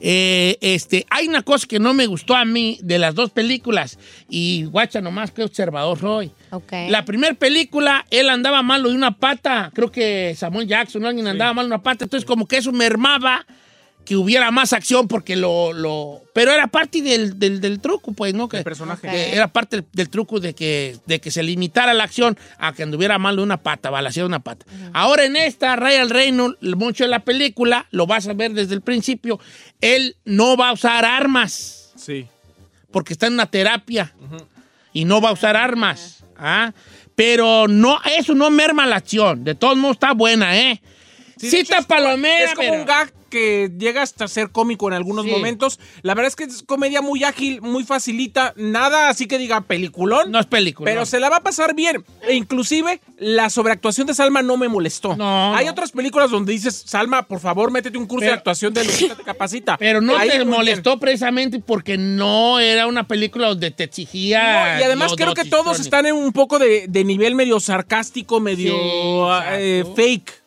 Eh, este, hay una cosa que no me gustó a mí de las dos películas. Y guacha nomás, qué observador soy. Ok. La primera película, él andaba malo de una pata. Creo que Samuel Jackson, alguien andaba mal de una pata. Entonces, como que eso mermaba que hubiera más acción porque lo. lo pero era parte del, del, del truco, pues, ¿no? Que, El personaje. que era parte del, del truco de que, de que se limitara la acción a que anduviera mal de una pata, balasear una pata. Ahora en esta, Ryan Reynolds, mucho de la película, lo vas a ver desde el principio, él no va a usar armas Sí. porque está en una terapia y no va a usar armas. ¿ah? Pero no, eso no merma la acción. De todos modos está buena, ¿eh? Sí, está palomera, Es como pero- un gag que llega hasta ser cómico en algunos Sí. momentos. La verdad es que es comedia muy ágil, muy facilita. Nada así que diga peliculón. No es película. Pero se la va a pasar bien. E inclusive, la sobreactuación de Salma no me molestó. No, Hay no. otras películas donde dices, Salma, por favor, métete un curso Pero- de actuación de Lucita te capacita. Pero no Ahí te bien. molestó precisamente porque no era una película donde te exigía. No, y además creo que todos están en un poco de, de nivel medio sarcástico, medio Sí, eh, fake.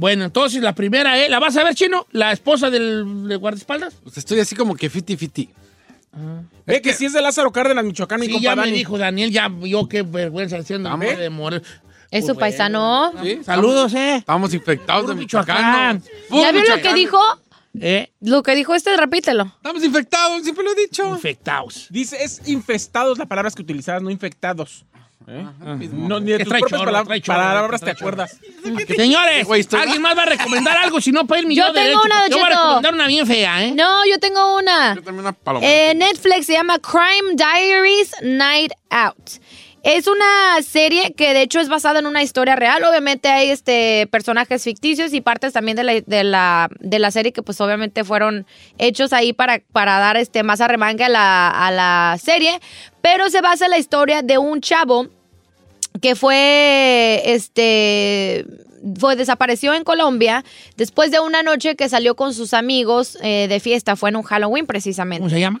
Bueno, entonces la primera, ¿eh? ¿La vas a ver, Chino? ¿La esposa del, del guardaespaldas? Pues estoy así como que fiti fiti. Ve que si es de Lázaro Cárdenas, Michoacán, mi Sí, compa ya me dijo Daniel, ya vio qué vergüenza haciendo Vamos. de. Es su paisano. ¿Sí? Saludos, ¿eh? Estamos infectados Puro de Michoacán. Michoacán. Puro ¿Ya vio lo que dijo? ¿Eh? Lo que dijo este, repítelo. Estamos infectados, siempre lo he dicho. Infectados. Dice, es infestados las palabras que utilizabas, no infectados. ¿Eh? No, ni de tus propias chorro, palabras trae te acuerdas. Señores, ¿alguien más va a recomendar algo? Si no, para irme Yo yo, tengo derecho, una, Yo voy a recomendar una bien fea, ¿eh? No, yo tengo una. Yo también una paloma. Eh, Netflix se llama Crime Diaries Night Out. Es una serie que de hecho es basada en una historia real. Obviamente hay este personajes ficticios y partes también de la, de la, de la serie que pues obviamente fueron hechos ahí para, para dar este más arremangue a la, a la serie. Pero se basa en la historia de un chavo que fue este fue, desapareció en Colombia después de una noche que salió con sus amigos eh, de fiesta. Fue en un Halloween precisamente. ¿Cómo se llama?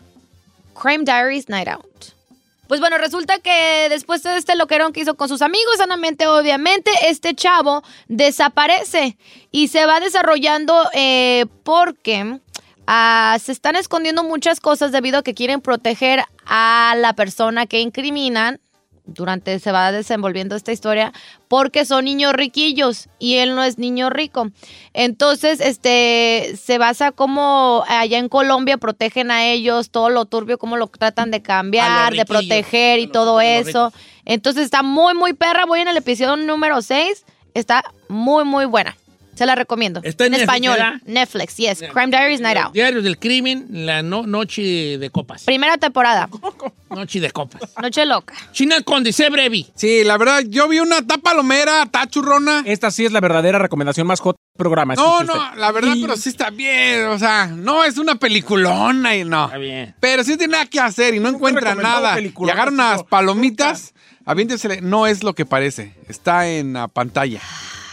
Crime Diaries Night Out. Pues bueno, resulta que después de este loquerón que hizo con sus amigos, sanamente, obviamente, este chavo desaparece y se va desarrollando eh, porque ah, se están escondiendo muchas cosas debido a que quieren proteger a la persona que incriminan durante se va desenvolviendo esta historia porque son niños riquillos y él no es niño rico. Entonces, este se basa como allá en Colombia protegen a ellos, todo lo turbio, cómo lo tratan de cambiar, de proteger y todo eso. Entonces está muy, muy perra. Voy en el episodio número 6. Está muy, muy buena. Se la recomiendo. Está en Netflix, español. ¿verdad? Netflix, yes. Crime Diaries Night Out. Diarios del crimen, la no- noche de copas. Primera temporada. Noche de copas. Noche loca. China Conde, sé brevi. Sí, la verdad, yo vi una tapa palomera, está churrona. Esta sí es la verdadera recomendación más hot programa. No, no, usted. la verdad, pero sí está bien. O sea, no es una peliculona y no. Está bien. Pero sí tiene nada que hacer y no encuentra nada. Y agarra unas palomitas, aviéntesele. No es lo que parece. Está en la pantalla.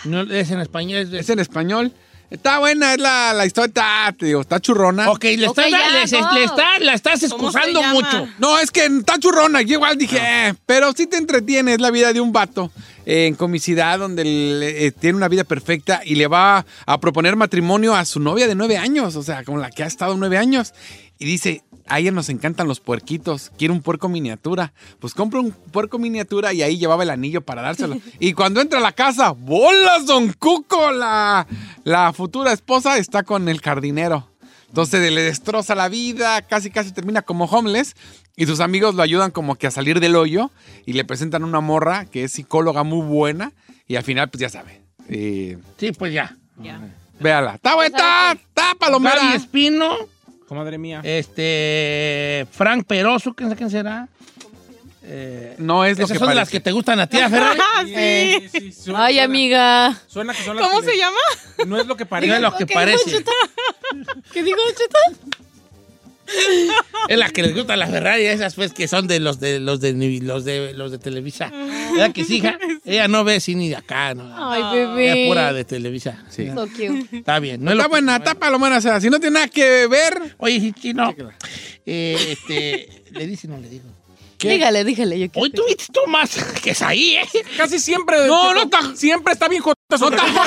No, es en español. Es, de- Es en español. Está buena, es la, la historia, está, te digo, está churrona. Ok, le, ya, le, no. le está- la estás ¿Cómo se excusando mucho. No, es que está churrona. Yo igual dije, eh, pero sí te entretiene. Es la vida de un vato eh, en comicidad donde le- eh, tiene una vida perfecta y le va a proponer matrimonio a su novia de nueve años, o sea, con la que ha estado nueve años. Y dice, a ella nos encantan los puerquitos, quiere un puerco miniatura. Pues compra un puerco miniatura y ahí llevaba el anillo para dárselo. y cuando entra a la casa, ¡bolas, don Cuco! La, la futura esposa está con el jardinero. Entonces le destroza la vida, casi casi termina como homeless y sus amigos lo ayudan como que a salir del hoyo y le presentan una morra que es psicóloga muy buena y al final pues ya sabe. eh, Sí, pues ya. véala. Está buena, está, palomera. Espino, Comadre mía. este, Frank Peroso, ¿quién sabe quién será? Eh, No es lo esas que son de las parece. que te gustan a ti, ¿a Ferrari? Sí, sí, suena- Ay, suena- amiga. Suena que son las ¿Cómo que le- se llama? No es lo que No parece. es lo que ¿Qué parece. dijo? ¿Qué digo, Cheto? Es la que les gusta la Ferrari, esas pues que son de los de los de los de los de Televisa. ¿Verdad que sí, hija? Ella no ve cine de acá, no. Ay, Ella bebé. es pura de Televisa. Sí. So cute. Está bien. No es Está lo buena, está palomera. O sea, si no tiene nada que ver, Oye, chino. Eh, este, ¿le dice no le digo? Dígale, dígale. Yo Hoy tuviste tú más que es ahí, ¿eh? Casi siempre. No, no está- Siempre está bien jota. no está jota.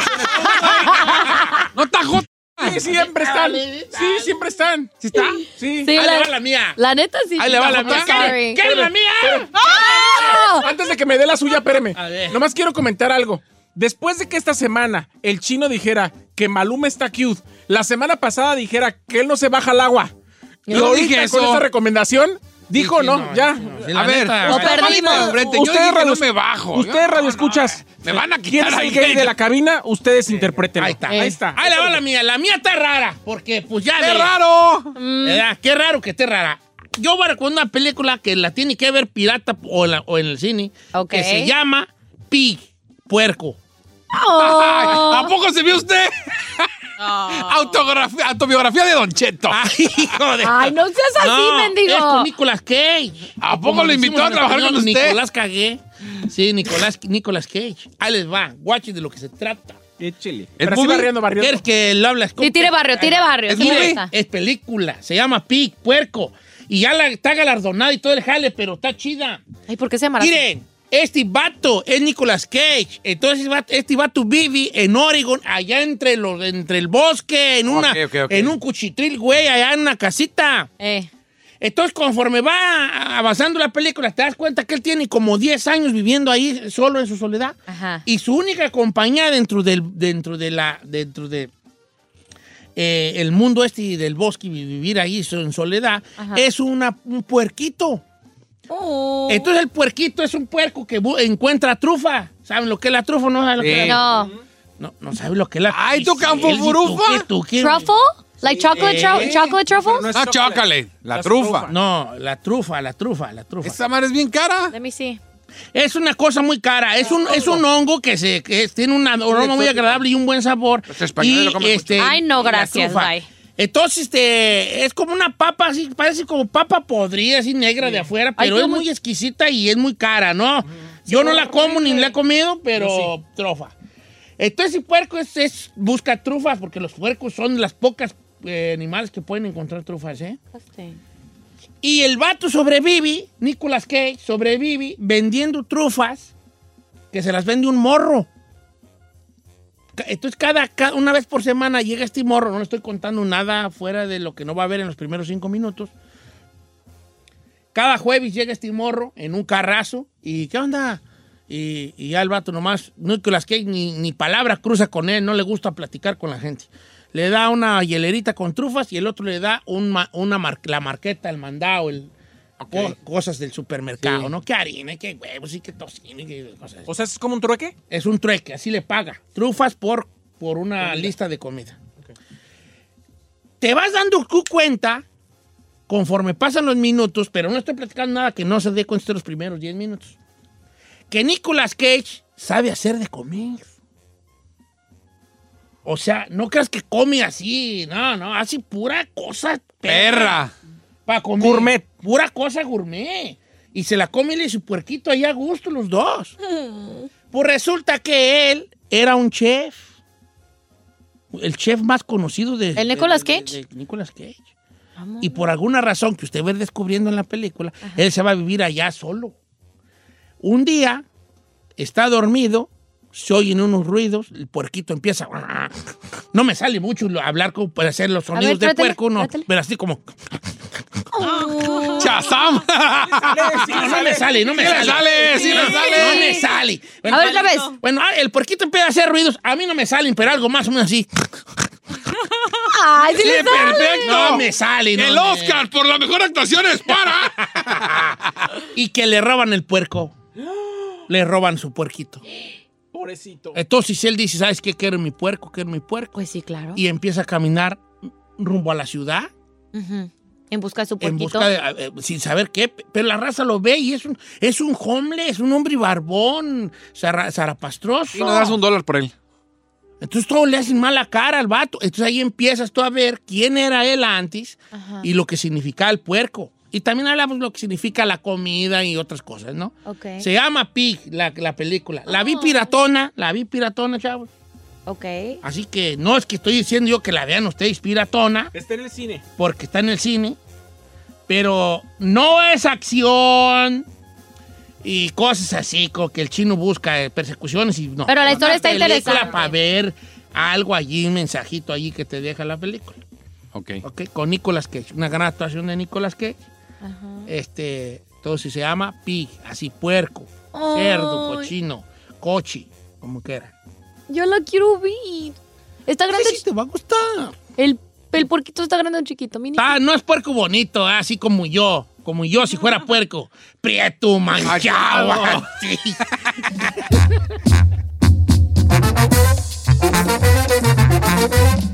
No está jota. Sí, siempre están. Sí, siempre están. ¿Sí está? Sí. Sí, Ahí la, le va la mía. la neta sí. Ahí le va la mía. Sorry. ¿Qué es la mía? Antes de que me dé la suya, espéreme. A ver. Nomás quiero comentar algo. Después de que esta semana el chino dijera que Maluma está cute, la semana pasada dijera que él no se baja al agua. Y Yo no ahorita dije con esta recomendación, dijo Sí, sí, no, no, ya. sí, no. Sí, A la ver, neta, Lo perdimos. Ustedes dije, no radio- me bajo. Ustedes radio no, escuchas. Me van a ¿Quién quitar es ahí. el gay de la cabina? Ustedes interpreten. Ahí está. Ahí está. Ahí le va la mía. La mía está rara. Porque, pues ya. ¡Qué raro! ¿Verdad? Qué raro que esté rara. Yo voy a recomendar una película que la tiene que ver pirata o, en la- o en el cine. Que se llama Pig, Puerco. Ay, ¿A poco se vio usted? Autografía, autobiografía de Don Cheto. Ay, hijo de... Ay, no seas así, No, mendigo. Es con Nicolas Cage. ¿A poco Como lo invitó a trabajar español, con usted? Nicolás Cagué. Sí, Nicolás, Nicolas Cage. Ahí les va. Guachen de lo que se trata. Échele. ¿Es Pero movie? barriendo, barriendo. ¿Quieres que lo hables? Sí, tire barrio, tire barrio. ¿Es movie? Es película. Se llama Pig, Puerco. Y ya la, está galardonada y todo el jale, pero está chida. Ay, ¿por qué se llama? Miren, este vato es Nicolas Cage. Entonces va- este vato vive en Oregon, allá entre, los, entre el bosque, en, una, en un cuchitril, güey, allá en una casita. Eh. Entonces, conforme va avanzando la película, te das cuenta que él tiene como 10 años viviendo ahí solo en su soledad. Ajá. Y su única compañía dentro del, dentro de la, dentro de eh, el mundo este del bosque y vivir ahí en soledad, Ajá. es una, un puerquito. Oh. Entonces el puerquito es un puerco que encuentra trufa. ¿Saben lo que es la trufa? ¿No saben lo que es la No. No, no saben lo que es la Ay, ¿tú, Sí, campo furufa? ¿Truffle? Like chocolate, tru- Eh. chocolate truffles? No es No, chocolate. La trufa. No, la trufa, la trufa, la trufa. Esa madre es bien cara. Let me see. Es una cosa muy cara. Es un, es un hongo que, se, que tiene un aroma muy agradable y un buen sabor. Los españoles Y, lo comen este, Ay, no, gracias, trufa. bye. Entonces, este, es como una papa, así, parece como papa podrida, así negra de afuera, pero es muy- exquisita y es muy cara, ¿no? Yo no la como ni la he comido, pero trofa. Entonces, el puerco es, es- busca trufas, porque los puercos son las pocas eh, animales que pueden encontrar trufas, ¿eh? Y el vato sobrevive, Nicolas Cage sobrevive vendiendo trufas que se las vende un morro. Entonces, cada, ca- una vez por semana llega este morro, no le estoy contando nada fuera de lo que no va a ver en los primeros cinco minutos. Cada jueves llega este morro en un carrazo y ¿qué onda? Y, y ya el vato nomás, Nicolas Cage ni, ni palabra cruza con él, no le gusta platicar con la gente. Le da una hielerita con trufas y el otro le da una la marqueta, el mandado, el, co- cosas del supermercado, Sí. ¿no? Que harina, que huevos y que tocino y que cosas. O sea, ¿es como un trueque? Es un trueque, así le paga. Trufas por, por una lista de comida. Te vas dando cu- cuenta conforme pasan los minutos, pero no estoy platicando nada que no se dé cuenta de los primeros 10 minutos. Que Nicolas Cage sabe hacer de comer. O sea, no creas que come así, no, no, hace pura cosa Perra. Para comer. Gourmet. Pura cosa gourmet. Y se la come él y su puerquito ahí a gusto los dos. Pues resulta que él era un chef. El chef más conocido de... ¿El Nicolas de- de- Cage? de Nicolas Cage. Y por alguna razón que usted va descubriendo en la película, él se va a vivir allá solo. Un día está dormido, se oyen unos ruidos, el puerquito empieza. No me sale mucho hablar como para hacer los sonidos de trátale, puerco, no, trátale. pero así como. ¡Chazam! No, no me sale, no me Sí le sale. sale, sí le sale. No me sale. A ver, otra vez. Bueno, el puerquito empieza a hacer ruidos. A mí no me salen, pero algo más o menos así. ¡Ay, sí, ¡Sí, le sale! perfecto! No me sale. no El me- Oscar por la mejor actuación es para. Y que le roban el puerco. Le roban su puerquito. Pobrecito. Entonces él dice, ¿sabes qué? Quiero mi puerco, quiero mi puerco. Pues sí, claro. Y empieza a caminar rumbo a la ciudad. En busca de su en puerquito. busca de, eh, sin saber qué, pero la raza lo ve y es un, es un homeless, un hombre barbón, zara- zarapastroso. Y nos das un dólar por él. Entonces todos le hacen mala cara al vato. Entonces ahí empiezas tú a ver quién era él antes Ajá. y lo que significaba el puerco. Y también hablamos lo que significa la comida y otras cosas, ¿no? Ok. Se llama Pig, la, la película. La vi piratona, la vi piratona, chavos. Ok. Así que no es que estoy diciendo yo que la vean ustedes piratona, Está en el cine. porque está en el cine, pero no es acción y cosas así, como que el chino busca eh, persecuciones y no. Pero la historia está interesante. para ver algo allí, un mensajito allí que te deja la película. Ok. Ok, con Nicolas Cage, una gran actuación de Nicolas Cage. Ajá. Este, entonces se llama pig, así puerco, Ay. cerdo, cochino, cochi, como quiera. Yo la quiero ver. Está grande. Sí, sí, te va a gustar. El, el puerquito está grande o chiquito, mini. Ah, no es puerco bonito, ah, así como yo. Como yo, si fuera puerco. Prieto, manchado.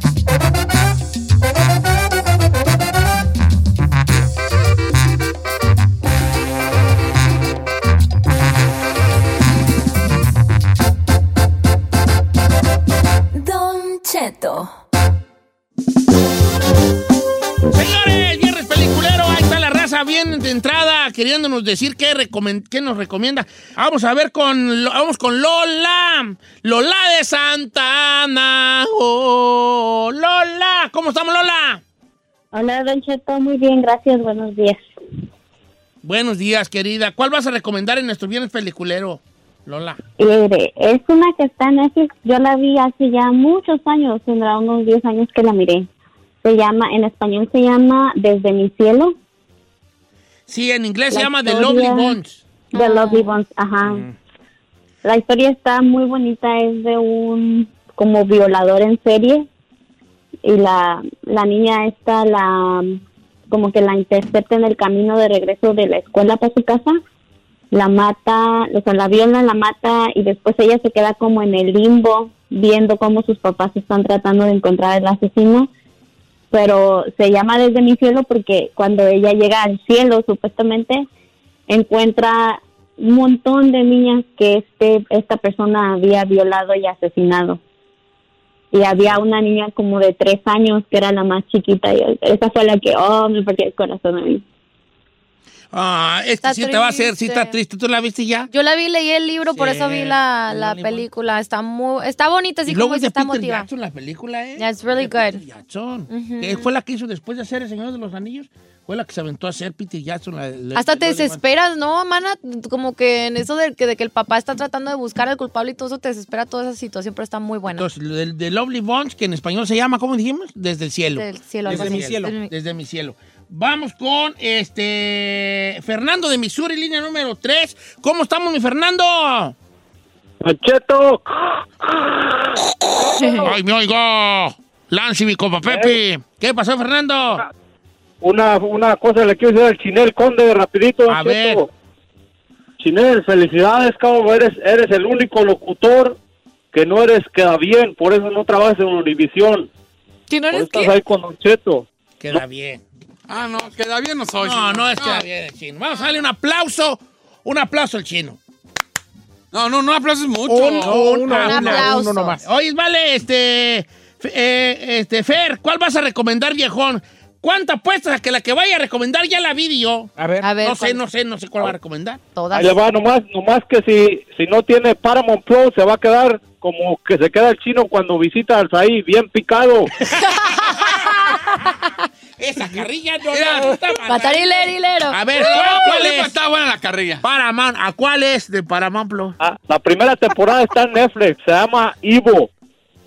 Señores, viernes peliculero, ahí está la raza bien de entrada, queriéndonos decir qué, recomen- qué nos recomienda. Vamos a ver con, vamos con Lola. Lola de Santana. Oh, Lola, ¿cómo estamos, Lola? Hola, Don Cheto, muy bien, gracias, buenos días. Buenos días, querida. ¿Cuál vas a recomendar en nuestro viernes peliculero, Lola? Mire, es una que está en Netflix, yo la vi hace ya muchos años, tendrá unos 10 años que la miré. Se llama, en español se llama Desde mi cielo. Sí, en inglés se La llama The Lovely Bones. The Lovely Bones, ajá. La historia está muy bonita, es de un como violador en serie y la, la niña esta la como que la intercepta en el camino de regreso de la escuela para su casa, la mata, o sea, la viola, la mata y después ella se queda como en el limbo viendo cómo sus papás están tratando de encontrar al asesino. Pero se llama desde mi cielo porque cuando ella llega al cielo supuestamente encuentra un montón de niñas que este esta persona había violado y asesinado. Y había una niña como de tres años que era la más chiquita y esa fue la que oh me partió el corazón a mí Ah, este Está sí te va a hacer, sí está triste. ¿Tú la viste ya? Yo la vi, leí el libro, por eso vi la, la película. Está muy, está bonita, así y luego como es de está Peter motiva. Jackson la película, ¿eh? Yeah, it's really good. Jackson. Ujú. que fue la que hizo después de hacer El Señor de los Anillos. Fue la que se aventó a hacer Peter Jackson. la- la- Hasta te desesperas, ¿no, mana? Como que en eso de que, de que el papá está tratando de buscar al culpable y todo eso te desespera toda esa situación, pero está muy buena. Entonces, de, de Lovely Bunch, que en español se llama, ¿cómo dijimos? Desde el cielo. Desde el cielo, Desde mi cielo. Desde mi cielo. Vamos con este Fernando de Missouri, línea número 3. ¿Cómo estamos, mi Fernando? Cheto. ¡Ay, me oigo! Lancy, mi copa Pepe. ¿Qué pasó, Fernando? Una, una cosa le quiero decir al Chinel Conde rapidito. A ver. Chinel, felicidades, cabrón. Eres, eres el único locutor que no eres queda bien. Por eso no trabajas en Univisión. ¿Que no eres estás qué? ahí con Don Cheto. Queda bien. Ah, no, queda bien no soy. No, no es queda bien el chino. Vamos a darle un aplauso. Un aplauso al chino. No, no, no aplausos mucho. Un, un Uno, aplauso. uno nomás. Oye, vale, este, eh, este, Fer, ¿cuál vas a recomendar, viejón? ¿Cuánto apuestas a que la que vaya a recomendar ya la vi yo? A ver. A ver, No sé, no sé, no sé cuál va a recomendar. Todas. Ahí le va, nomás, nomás que si, si no tiene Paramount Plus, se va a quedar como que se queda el chino cuando visita al Saí, bien picado. Esa carrilla no me gusta. Hilero. A ver, ¿cuál, cuál es? Está buena la carrilla. Paramount, ¿a cuál es de Paramount Plus? Ah, la primera temporada está en Netflix, se llama Ivo.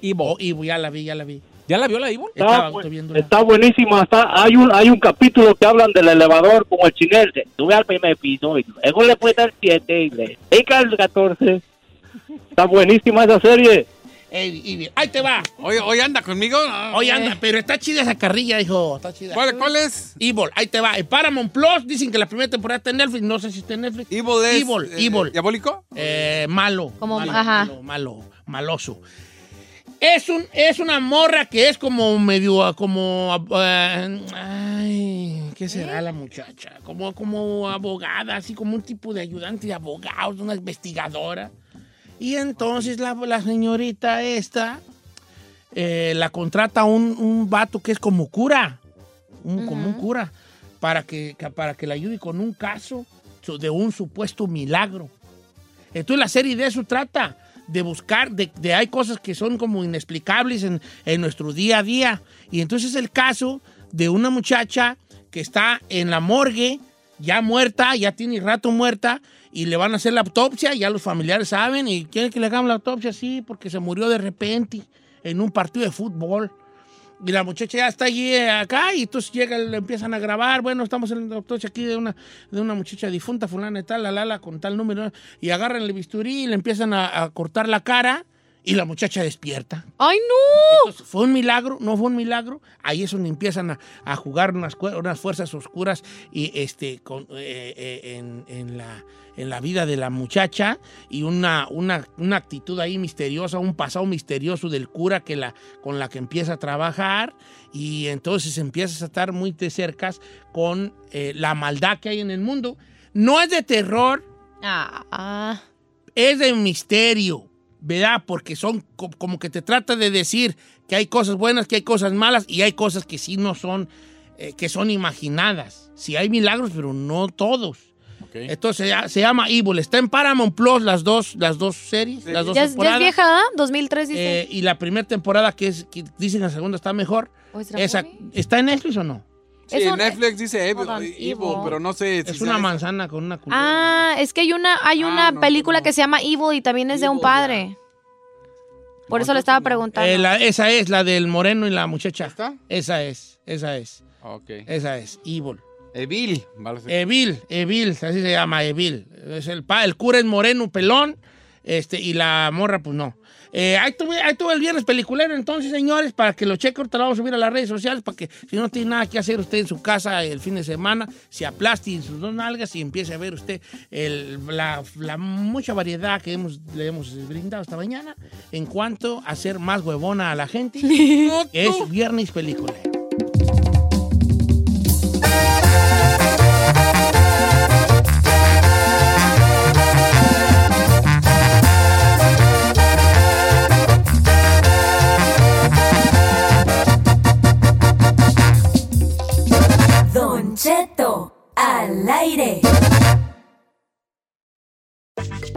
Ivo. Ivo, ya la vi, ya la vi. ¿Ya la vio la Ivonne? Está, está buenísima, está, hay un hay un capítulo que hablan del elevador como el chinel, sube al primer piso y luego le puede dar 7 y le pica el 14. Está buenísima esa serie. Ey, ahí te va. Hoy, hoy anda conmigo. Ah. Oye, anda, pero está chida esa carrilla, hijo. Está chida. ¿Cuál, cuál es? Evil, ahí te va. En Paramount Plus dicen que la primera temporada está en Netflix. No sé si está en Netflix. Evil es. Evil, eh, Evil. ¿Diabólico? Eh, malo. Como- malo, ajá. malo, malo, maloso. Es, un, es una morra que es como medio, como, eh, ay, ¿qué será la muchacha? Como, como abogada, así como un tipo de ayudante de abogados, una investigadora. Y entonces la, la señorita esta eh, la contrata un, un vato que es como cura, un, como un cura, para que, para que le ayude con un caso de un supuesto milagro. Entonces la serie de eso trata, de buscar, de, de hay cosas que son como inexplicables en, en nuestro día a día. Y entonces el caso de una muchacha que está en la morgue, ya muerta, ya tiene rato muerta, y le van a hacer la autopsia, ya los familiares saben, y quieren que le hagan la autopsia, sí, porque se murió de repente en un partido de fútbol. Y la muchacha ya está allí eh, acá y entonces llega, le empiezan a grabar. Bueno, estamos en la autopsia aquí de una, de una muchacha difunta, fulana y tal, la lala, con tal número. Y agarran el bisturí y le empiezan a, a cortar la cara y la muchacha despierta. ¡Ay, no! Entonces, ¿Fue un milagro? ¿No fue un milagro? Ahí es donde empiezan a, a jugar unas, fuerzas oscuras y este, con, eh, eh, en, en la, en la vida de la muchacha y una, una, una actitud ahí misteriosa, un pasado misterioso del cura que la, con la que empieza a trabajar y entonces empiezas a estar muy de cerca con eh, la maldad que hay en el mundo. No es de terror, Ah, ah. es de misterio, ¿verdad? Porque son co- como que te trata de decir que hay cosas buenas, que hay cosas malas y hay cosas que sí no son, eh, que son imaginadas. Sí hay milagros, pero no todos. Entonces ya- se llama Evil. Está en Paramount Plus las dos, las dos series, las dos Ya, es- ya es temporadas. vieja, ¿ah? 2003 dice. Eh, y la primera temporada que es que dicen la segunda está mejor. ¿Está en Netflix o no? Sí, un- Netflix dice Evil, on, pero no sé. si Es una esa. manzana con una culebra. Ah, es que hay una, hay una no, película no. que se llama Evil y también es de un padre. Por eso le estaba preguntando. Eh, la- esa es la del moreno y la muchacha. ¿Está? Esa es, esa es, Ok. esa es, Evil. Evil. Evil, Evil, así se llama, Evil. Es el, pa- el cura es moreno, pelón, este, y la morra, pues no. Eh, ahí, tuve, ahí tuve el viernes peliculero, entonces, señores, para que lo cheque, ahorita lo vamos a subir a las redes sociales, para que si no tiene nada que hacer usted en su casa el fin de semana, se aplaste en sus dos nalgas y empiece a ver usted el- la, la mucha variedad que hemos, le hemos brindado esta mañana en cuanto a hacer más huevona a la gente. es viernes peliculero.